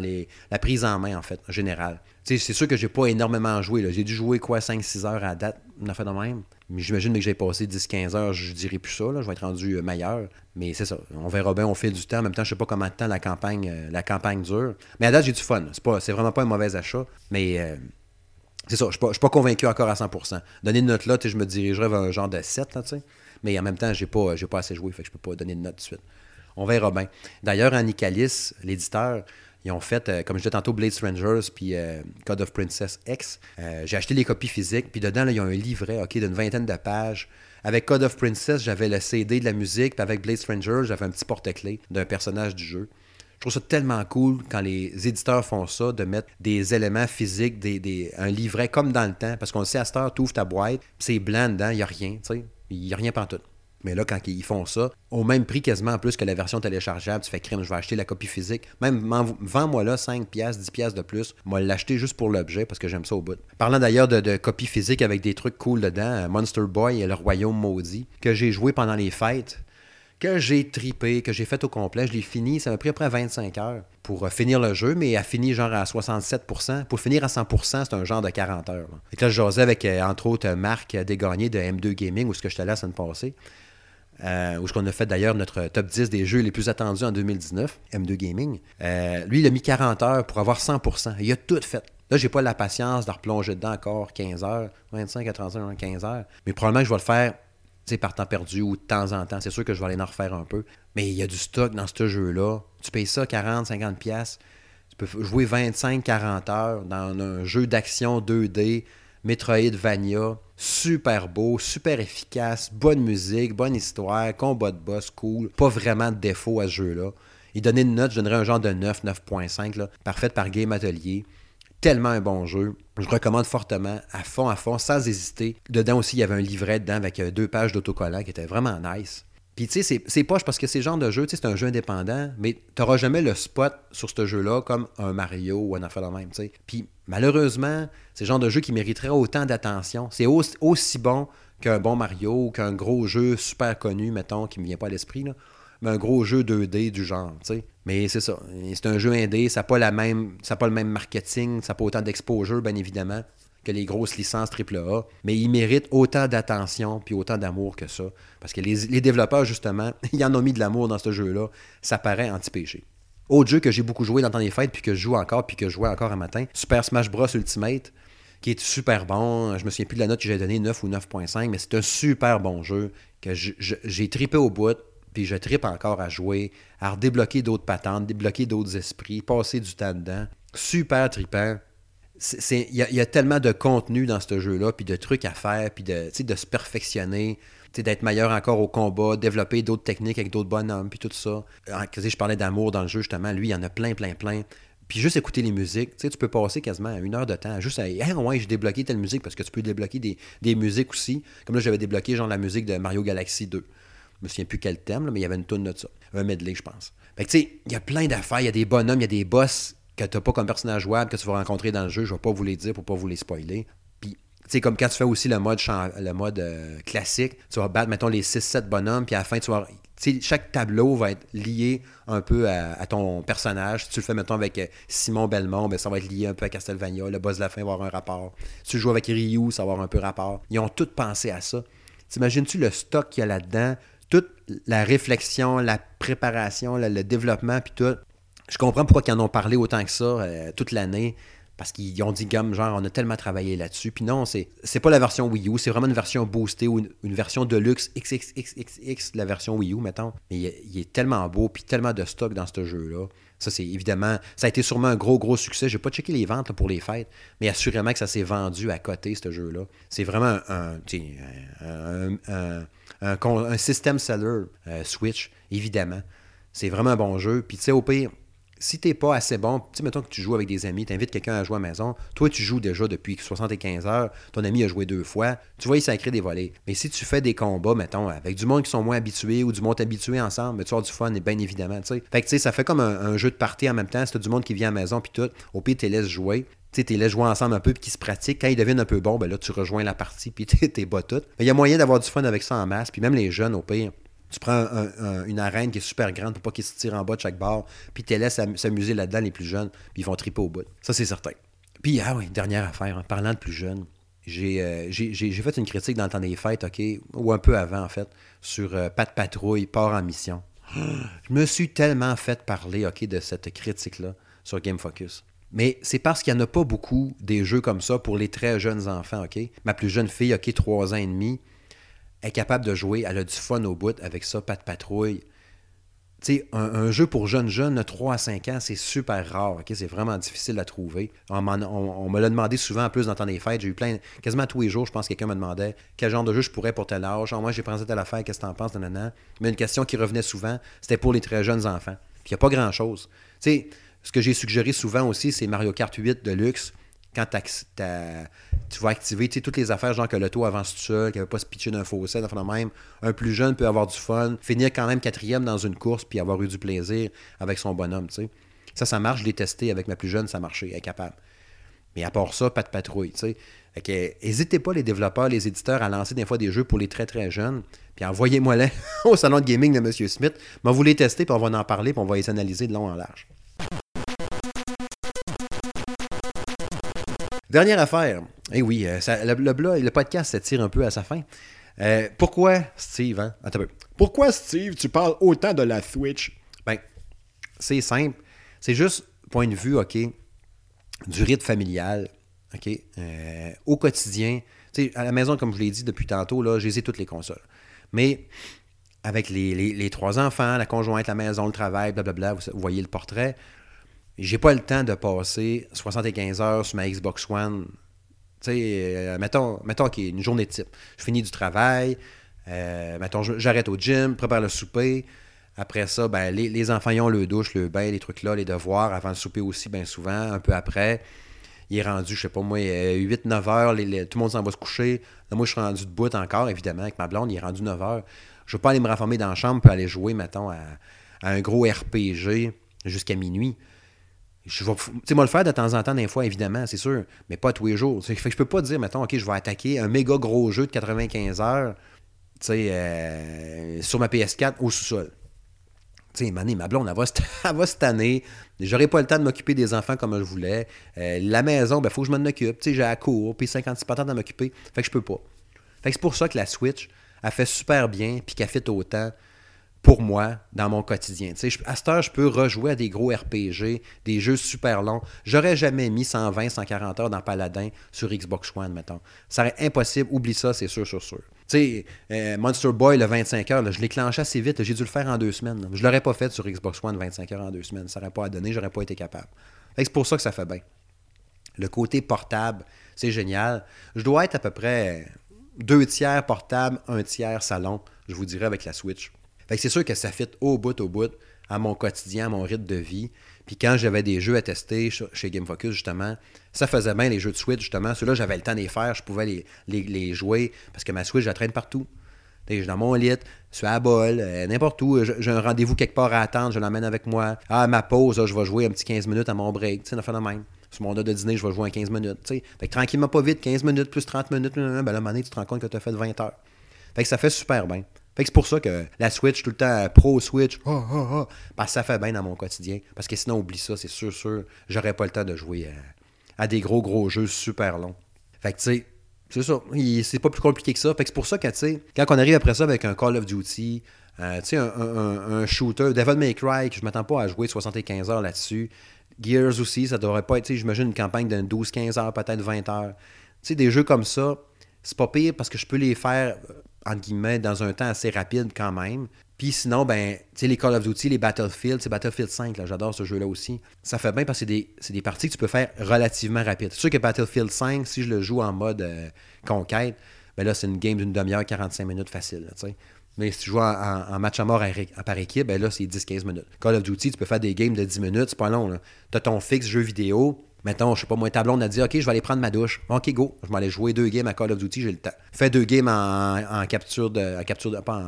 la prise en main en fait, en général. C'est sûr que j'ai pas énormément joué J'ai dû jouer quoi 5 6 heures à date, on a fait de même. Mais j'imagine que j'ai passé 10-15 heures, je dirais plus ça. Là. Je vais être rendu euh, meilleur. Mais c'est ça. On verra bien, on fait du temps. En même temps, je sais pas comment de temps la campagne, euh, la campagne dure. Mais à date, j'ai du fun. C'est, vraiment pas un mauvais achat. Mais euh, c'est ça. Je suis pas, convaincu encore à 100%. Donner une note là, je me dirigerais vers un genre de 7. Là, mais en même temps, j'ai pas, pas assez joué. Fait que je peux pas donner de note de suite. On verra bien. D'ailleurs, Anicalis, l'éditeur, ils ont fait, euh, comme je disais tantôt, Blade Strangers puis euh, Code of Princess X. Euh, j'ai acheté les copies physiques, puis dedans, là, ils ont un livret d'une vingtaine de pages. Avec Code of Princess, j'avais le CD de la musique, puis avec Blade Strangers, j'avais un petit porte-clés d'un personnage du jeu. Je trouve ça tellement cool quand les éditeurs font ça, de mettre des éléments physiques, des, un livret comme dans le temps, parce qu'on le sait, à cette heure, tu ouvres ta boîte, c'est blanc dedans, il n'y a rien, tu sais. Il n'y a rien tout. Mais là, quand ils font ça, au même prix quasiment en plus que la version téléchargeable, tu fais crime, je vais acheter la copie physique. Même, vends-moi là 5 pièces, 10 pièces de plus. Moi, l'acheter juste pour l'objet parce que j'aime ça au bout. Parlant d'ailleurs de, de copie physique avec des trucs cool dedans, euh, Monster Boy et le Royaume Maudit, que j'ai joué pendant les fêtes, que j'ai tripé, que j'ai fait au complet. Je l'ai fini, ça m'a pris à peu près 25 heures pour euh, finir le jeu, mais a fini genre à 67%. Pour finir à 100%, c'est un genre de 40 heures. Et là, je jasais avec, euh, entre autres, Marc Desgagnés de M2 Gaming, où ce que je te laisse la semaine passée. Euh, où on a fait d'ailleurs notre top 10 des jeux les plus attendus en 2019, M2 Gaming. Euh, lui, il a mis 40 heures pour avoir 100%. Il a tout fait. Là, j'ai pas la patience de replonger dedans encore 15 heures, 25 à 35, 15 heures. Mais probablement que je vais le faire par temps perdu ou de temps en temps. C'est sûr que je vais aller en refaire un peu. Mais il y a du stock dans ce jeu-là. Tu payes ça 40, 50 pièces. Tu peux jouer 25, 40 heures dans un jeu d'action 2D, Metroidvania super beau, super efficace, bonne musique, bonne histoire, combat de boss cool, pas vraiment de défaut à ce jeu-là. Il donnait une note, je donnerais un genre de 9, 9.5, parfaite par Game Atelier. Tellement un bon jeu. Je recommande fortement, à fond, à fond, sans hésiter. Dedans aussi, il y avait un livret dedans avec euh, deux pages d'autocollant qui était vraiment nice. Puis tu sais, c'est poche parce que c'est le genre de jeu, tu sais, c'est un jeu indépendant, mais tu n'auras jamais le spot sur ce jeu-là comme un Mario ou un affaire de même, tu sais. Puis malheureusement, c'est le genre de jeu qui mériterait autant d'attention. C'est aussi, bon qu'un bon Mario ou qu'un gros jeu super connu, mettons, qui ne me vient pas à l'esprit. Mais un gros jeu 2D du genre, tu sais. Mais c'est ça. C'est un jeu indé, ça n'a pas, pas le même marketing, ça n'a pas autant d'exposure, bien évidemment que les grosses licences AAA, mais ils méritent autant d'attention puis autant d'amour que ça. Parce que les, développeurs, justement, *laughs* ils en ont mis de l'amour dans ce jeu-là. Ça paraît anti-péché. Autre jeu que j'ai beaucoup joué dans temps des fêtes, puis que je joue encore, puis que je jouais encore un matin, Super Smash Bros. Ultimate, qui est super bon. Je me souviens plus de la note que j'ai donnée, 9 ou 9.5, mais c'est un super bon jeu que j'ai tripé au bout, puis je tripe encore à jouer, à redébloquer d'autres patentes, débloquer d'autres esprits, passer du temps dedans. Super tripant il y, a tellement de contenu dans ce jeu-là, puis de trucs à faire, puis de, de se perfectionner, d'être meilleur encore au combat, développer d'autres techniques avec d'autres bonhommes, puis tout ça. Je parlais d'amour dans le jeu, justement. Lui, il y en a plein, plein, plein. Puis juste écouter les musiques, tu peux passer quasiment une heure de temps juste à ah ouais, j'ai débloqué telle musique parce que tu peux débloquer des, musiques aussi. Comme là, j'avais débloqué genre la musique de Mario Galaxy 2. Je me souviens plus quel thème, mais il y avait une tonne de ça. Un medley, je pense. Fait tu sais, il y a plein d'affaires, il y a des bonhommes, il y a des boss que tu n'as pas comme personnage jouable, que tu vas rencontrer dans le jeu. Je ne vais pas vous les dire pour pas vous les spoiler. Puis, tu sais, comme quand tu fais aussi le mode, le mode euh, classique, tu vas battre, mettons, les 6-7 bonhommes, puis à la fin, tu vas chaque tableau va être lié un peu à, ton personnage. Si tu le fais, mettons, avec euh, Simon Belmont, ben, ça va être lié un peu à Castlevania. Le boss de la fin va avoir un rapport. Si tu joues avec Ryu, ça va avoir un peu rapport. Ils ont tous pensé à ça. T'imagines-tu le stock qu'il y a là-dedans? Toute la réflexion, la préparation, le, développement, puis tout. Je comprends pourquoi ils en ont parlé autant que ça euh, toute l'année parce qu'ils ont dit comme genre on a tellement travaillé là-dessus. Puis non, c'est c'est pas la version Wii U, c'est vraiment une version boostée ou une, version deluxe XXXX la version Wii U mettons. Mais il, est tellement beau puis tellement de stock dans ce jeu là. Ça c'est évidemment, ça a été sûrement un gros gros succès. J'ai pas checké les ventes pour les fêtes, mais assurément que ça s'est vendu à côté ce jeu là. C'est vraiment un un, un, un, système seller euh, Switch évidemment. C'est vraiment un bon jeu. Puis tu sais au pire si t'es pas assez bon, tu mettons que tu joues avec des amis, tu invites quelqu'un à jouer à la maison, toi tu joues déjà depuis 75 heures, ton ami a joué deux fois, tu vois, il sacré des volets. Mais si tu fais des combats, mettons, avec du monde qui sont moins habitués ou du monde habitué ensemble, mais tu as du fun, bien évidemment, tu sais. Fait que tu sais, ça fait comme un, jeu de partie en même temps, si t'as du monde qui vient à la maison, puis tout, au pire, tu les laisses jouer. Tu les laisses jouer ensemble un peu, puis qui se pratiquent. Quand ils deviennent un peu bons, ben là, tu rejoins la partie, puis *laughs* t'es bas tout. Il y a moyen d'avoir du fun avec ça en masse, puis même les jeunes, au pire tu prends une arène qui est super grande pour pas qu'ils se tirent en bas de chaque bord, puis tu les laisses s'amuser là-dedans, les plus jeunes, puis ils vont triper au bout. Ça, c'est certain. Puis, ah oui, dernière affaire, en parlant de plus jeunes, euh, j'ai fait une critique dans le temps des fêtes, OK, ou un peu avant, en fait, sur euh, Pat Patrouille, Port en mission. *gasps* Je me suis tellement fait parler, OK, de cette critique-là sur Game Focus. Mais c'est parce qu'il n'y en a pas beaucoup des jeux comme ça pour les très jeunes enfants, OK? Ma plus jeune fille, OK, 3 ans et demi, est capable de jouer, elle a du fun au bout avec ça, pas de patrouille. Tu sais, un, jeu pour jeunes jeunes de 3 à 5 ans, c'est super rare. ok? C'est vraiment difficile à trouver. On, me l'a demandé souvent en plus dans des fêtes. J'ai eu plein, quasiment tous les jours, je pense que quelqu'un me demandait quel genre de jeu je pourrais pour tel âge. moi, j'ai pensé à la fête, qu'est-ce que t'en penses, nanana. Mais une question qui revenait souvent, c'était pour les très jeunes enfants. Il n'y a pas grand-chose. Tu sais, ce que j'ai suggéré souvent aussi, c'est Mario Kart 8 de luxe quand tu vas activer toutes les affaires, genre que l'auto avance tout seul, qu'il ne veut pas se pitcher d'un fossé, de même. Un plus jeune peut avoir du fun, finir quand même quatrième dans une course, puis avoir eu du plaisir avec son bonhomme. sais. Ça, ça marche. Je l'ai testé avec ma plus jeune, ça marchait, elle est capable. Mais à part ça, pas de patrouille. N'hésitez pas, les développeurs, les éditeurs, à lancer des fois des jeux pour les très très jeunes. Puis envoyez-moi les *laughs* au salon de gaming de M. Smith. Mais vous les tester, puis on va en parler, puis on va les analyser de long en large. Dernière affaire. Eh oui, euh, le, podcast tire un peu à sa fin. Euh, pourquoi, Steve, hein? Un peu. Pourquoi, Steve, tu parles autant de la Switch? Ben, c'est simple. C'est juste, point de vue, OK, du rythme familial, OK, euh, au quotidien. Tu sais, à la maison, comme je l'ai dit depuis tantôt, là, j'ai toutes les consoles. Mais avec les, trois enfants, la conjointe, la maison, le travail, blablabla, vous voyez le portrait, j'ai pas le temps de passer 75 heures sur ma Xbox One. Tu sais, euh, mettons, mettons qu'il une journée type. Je finis du travail, euh, mettons, j'arrête au gym, prépare le souper. Après ça, ben, les, enfants ils ont le douche, le bain, les trucs là, les devoirs, avant le souper aussi, bien souvent, un peu après. Il est rendu, je sais pas moi, 8-9 euh, heures, tout le monde s'en va se coucher. moi, je suis rendu de bout encore, évidemment, avec ma blonde, il est rendu 9 heures. Je veux pas aller me renfermer dans la chambre pour aller jouer, mettons, à un gros RPG jusqu'à minuit. Je vais, moi, le faire de temps en temps, des fois, évidemment, c'est sûr, mais pas tous les jours. Fait que je peux pas dire, mettons, OK, je vais attaquer un méga gros jeu de 95 heures, euh, sur ma PS4 au sous-sol. Tu sais, ma blonde, elle va, cette *laughs* année. J'aurais pas le temps de m'occuper des enfants comme je voulais. Euh, la maison, il ben, faut que je m'en occupe. J'ai la cour, puis 56 patentes à m'occuper. Fait que je peux pas. Fait que c'est pour ça que la Switch, a fait super bien, puis qu'elle fait autant pour moi dans mon quotidien. À cette heure, je peux rejouer à des gros RPG, des jeux super longs. J'aurais jamais mis 120, 140 heures dans Paladin sur Xbox One, mettons. Ça serait impossible. Oublie ça, c'est sûr, sûr, sûr. Tu sais, euh, Monster Boy, le 25 heures, je l'ai clenché assez vite. J'ai dû le faire en deux semaines. Je Je l'aurais pas fait sur Xbox One 25 heures en deux semaines. Ça n'aurait pas à donner, j'aurais pas été capable. C'est pour ça que ça fait bien. Le côté portable, c'est génial. Je dois être à peu près deux tiers portable, un tiers salon, je vous dirais, avec la Switch. Fait que c'est sûr que ça fit au bout, au bout, à mon quotidien, à mon rythme de vie. Puis quand j'avais des jeux à tester chez Game Focus, justement, ça faisait bien les jeux de Switch, justement. Ceux-là, j'avais le temps de les faire, je pouvais les, les, jouer parce que ma Switch, je la traîne partout. Je suis dans mon lit, sur la bol, euh, n'importe où. J'ai un rendez-vous quelque part à attendre, je l'emmène avec moi. Ah, ma pause, je vais jouer un petit 15 minutes à mon break. Tu sais, même. Sur mon heure de dîner, je vais jouer en 15 minutes. Fait que tranquillement, pas vite, 15 minutes plus 30 minutes, ben là, à tu te rends compte que tu as fait 20 heures. Fait que ça fait super bien. Fait que c'est pour ça que la Switch, tout le temps, pro Switch, oh, oh, oh, ça fait bien dans mon quotidien. Parce que sinon, oublie ça, c'est sûr, sûr, j'aurais pas le temps de jouer à, des gros, gros jeux super longs. Fait que, tu sais, c'est ça. C'est pas plus compliqué que ça. Fait que c'est pour ça que, tu sais, quand on arrive après ça avec un Call of Duty, euh, tu sais, un, shooter, Devil May Cry, que je m'attends pas à jouer 75 heures là-dessus. Gears aussi, ça devrait pas être, tu sais, j'imagine une campagne de 12-15 heures, peut-être 20 heures. Tu sais, des jeux comme ça, c'est pas pire parce que je peux les faire, euh, entre guillemets, dans un temps assez rapide quand même. Puis sinon, ben, tu sais, les Call of Duty, les Battlefield, c'est Battlefield 5, là, j'adore ce jeu-là aussi. Ça fait bien parce que c'est des, parties que tu peux faire relativement rapides. C'est sûr que Battlefield 5, si je le joue en mode euh, conquête, ben là, c'est une game d'une demi-heure, 45 minutes facile, tu sais. Mais si tu joues en, match à mort par équipe, ben là, c'est 10-15 minutes. Call of Duty, tu peux faire des games de 10 minutes, c'est pas long. Tu as ton fixe jeu vidéo. Mettons, je sais pas, moi, tableau, on a dit, OK, je vais aller prendre ma douche. OK, go. Je vais aller jouer deux games à Call of Duty, j'ai le temps. Fais deux games en, capture de. En capture de. pas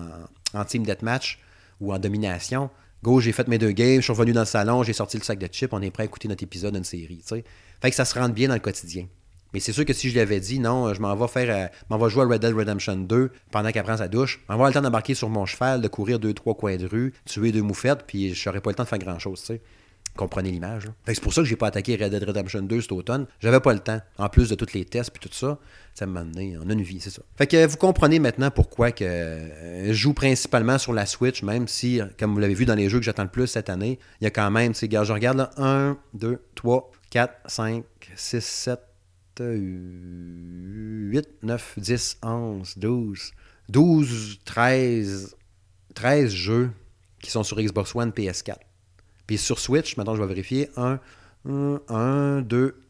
en, team deathmatch ou en domination. Go, j'ai fait mes deux games, je suis revenu dans le salon, j'ai sorti le sac de chips, on est prêt à écouter notre épisode d'une série. Fait que ça se rende bien dans le quotidien. Mais c'est sûr que si je lui avais dit non, je m'en vais faire euh, m'en vais jouer à Red Dead Redemption 2 pendant qu'elle prend sa douche, m'en vais avoir le temps d'embarquer sur mon cheval, de courir deux, trois coins de rue, tuer deux moufettes, puis je n'aurais pas le temps de faire grand chose. Comprenez l'image. C'est pour ça que j'ai pas attaqué Red Dead Redemption 2 cet automne. J'avais pas le temps. En plus de tous les tests puis tout ça, ça m'a donné. On a une vie, c'est ça. Fait que vous comprenez maintenant pourquoi que euh, je joue principalement sur la Switch, même si, comme vous l'avez vu dans les jeux que j'attends le plus cette année, il y a quand même, tu je regarde là, 1, 2, 3, 4, 5, 6, 7, 8, 9, 10, 11, 12, 12, 13, 13 jeux qui sont sur Xbox One, PS4. Puis sur Switch, maintenant je vais vérifier, 1, 1, 2,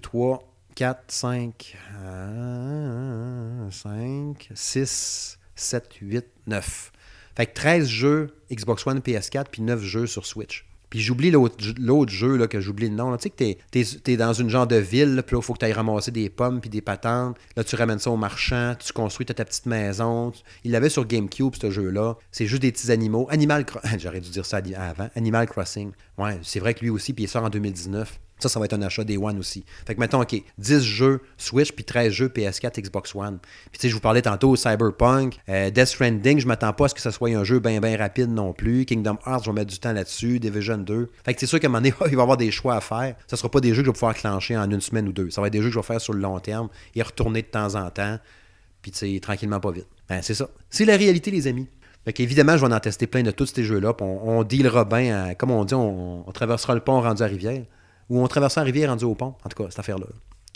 3, 4, 5, 5, 6, 7, 8, 9. Fait que 13 jeux Xbox One, PS4, puis 9 jeux sur Switch. Puis j'oublie l'autre jeu que j'oublie le nom. Tu sais que t'es es, dans une genre de ville, puis là, il faut que tu ailles ramasser des pommes puis des patentes. Là, tu ramènes ça au marchand, tu construis ta, petite maison. Il l'avait sur GameCube, ce jeu-là. C'est juste des petits animaux. Animal *laughs* J'aurais dû dire ça avant. Animal Crossing. Ouais, c'est vrai que lui aussi, puis il sort en 2019. Ça, ça va être un achat des One aussi. Fait que mettons, OK, 10 jeux Switch puis 13 jeux PS4, Xbox One. Puis tu sais, je vous parlais tantôt Cyberpunk, euh, Death Stranding, je m'attends pas à ce que ça soit un jeu bien bien rapide non plus. Kingdom Hearts, je vais mettre du temps là-dessus. Division 2. Fait que c'est sûr qu'à un moment donné, *laughs* il va y avoir des choix à faire. Ça sera pas des jeux que je vais pouvoir clencher en une semaine ou deux. Ça va être des jeux que je vais faire sur le long terme et retourner de temps en temps. Puis tu sais, tranquillement pas vite. Ben, c'est ça. C'est la réalité, les amis. Fait qu'évidemment, je vais en tester plein de tous ces jeux-là. On, on dealera bien, comme on dit, on, on traversera le pont rendu à Rivière où on traversait la rivière rendu au pont. En tout cas, cette affaire-là.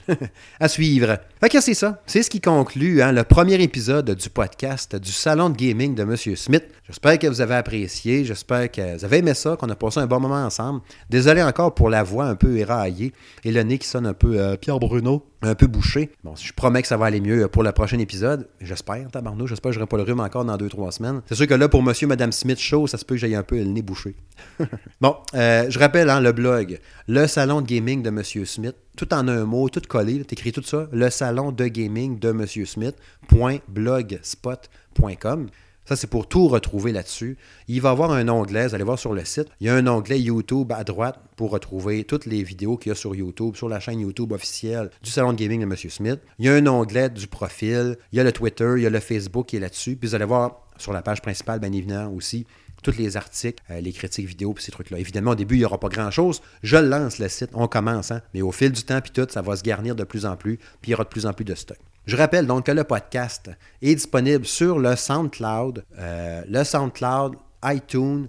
*laughs* à suivre. Fait que c'est ça. C'est ce qui conclut hein, le premier épisode du podcast du Salon de Gaming de M. Smith. J'espère que vous avez apprécié. J'espère que vous avez aimé ça, qu'on a passé un bon moment ensemble. Désolé encore pour la voix un peu éraillée et le nez qui sonne un peu euh, Pierre Bruno un peu bouché. Bon, je promets que ça va aller mieux pour le prochain épisode. J'espère, tabarnou. J'espère que je n'aurai pas le rhume encore dans 2-3 semaines. C'est sûr que là, pour Monsieur Madame Smith Show, ça se peut que j'aille un peu le nez bouché. *laughs* bon, euh, je rappelle hein, le blog, le salon de gaming de Monsieur Smith, tout en un mot, tout collé. Tu écris tout ça, le salon de gaming de Monsieur Smith.blogspot.com. Ça, c'est pour tout retrouver là-dessus. Il va y avoir un onglet, vous allez voir sur le site, il y a un onglet YouTube à droite pour retrouver toutes les vidéos qu'il y a sur YouTube, sur la chaîne YouTube officielle du Salon de Gaming de M. Smith. Il y a un onglet du profil, il y a le Twitter, il y a le Facebook qui est là-dessus. Puis vous allez voir sur la page principale, bien évidemment, aussi, tous les articles, euh, les critiques vidéo, puis ces trucs-là. Évidemment, au début, il n'y aura pas grand-chose. Je lance le site, on commence, hein? mais au fil du temps, puis tout, ça va se garnir de plus en plus, puis il y aura de plus en plus de stock. Je rappelle donc que le podcast est disponible sur le SoundCloud, euh, le SoundCloud, iTunes,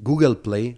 Google Play,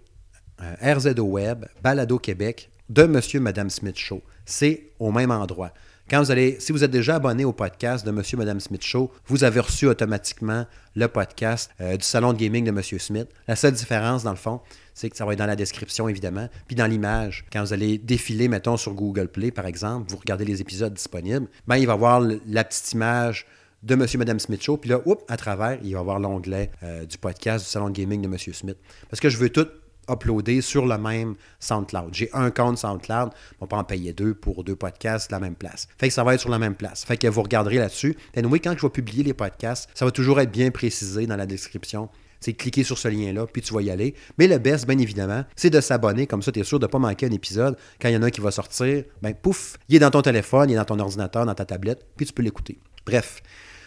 euh, RZO Web, Balado Québec, de Monsieur Madame Smith Show. C'est au même endroit. Quand vous allez, si vous êtes déjà abonné au podcast de Monsieur Madame Smith Show, vous avez reçu automatiquement le podcast euh, du salon de gaming de Monsieur Smith. La seule différence, dans le fond, c'est que ça va être dans la description, évidemment, puis dans l'image. Quand vous allez défiler, mettons, sur Google Play, par exemple, vous regardez les épisodes disponibles, ben, il va y avoir la petite image de Monsieur Madame Smith Show, puis là, oups, à travers, il va y avoir l'onglet euh, du podcast du salon de gaming de Monsieur Smith. Parce que je veux tout uploader sur le même SoundCloud. J'ai un compte SoundCloud, on peut en payer deux pour deux podcasts à la même place. Fait que ça va être sur la même place. Fait que vous regarderez là-dessus. Et oui, quand je vais publier les podcasts, ça va toujours être bien précisé dans la description. C'est cliquer sur ce lien-là, puis tu vas y aller. Mais le best, bien évidemment, c'est de s'abonner. Comme ça, tu es sûr de ne pas manquer un épisode. Quand il y en a un qui va sortir, ben pouf, il est dans ton téléphone, il est dans ton ordinateur, dans ta tablette, puis tu peux l'écouter. Bref,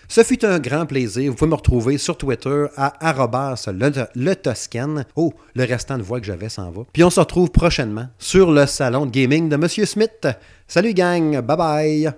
ce fut un grand plaisir. Vous pouvez me retrouver sur Twitter à le, le. Oh, le restant de voix que j'avais s'en va. Puis on se retrouve prochainement sur le salon de gaming de Monsieur Smith. Salut gang, bye bye.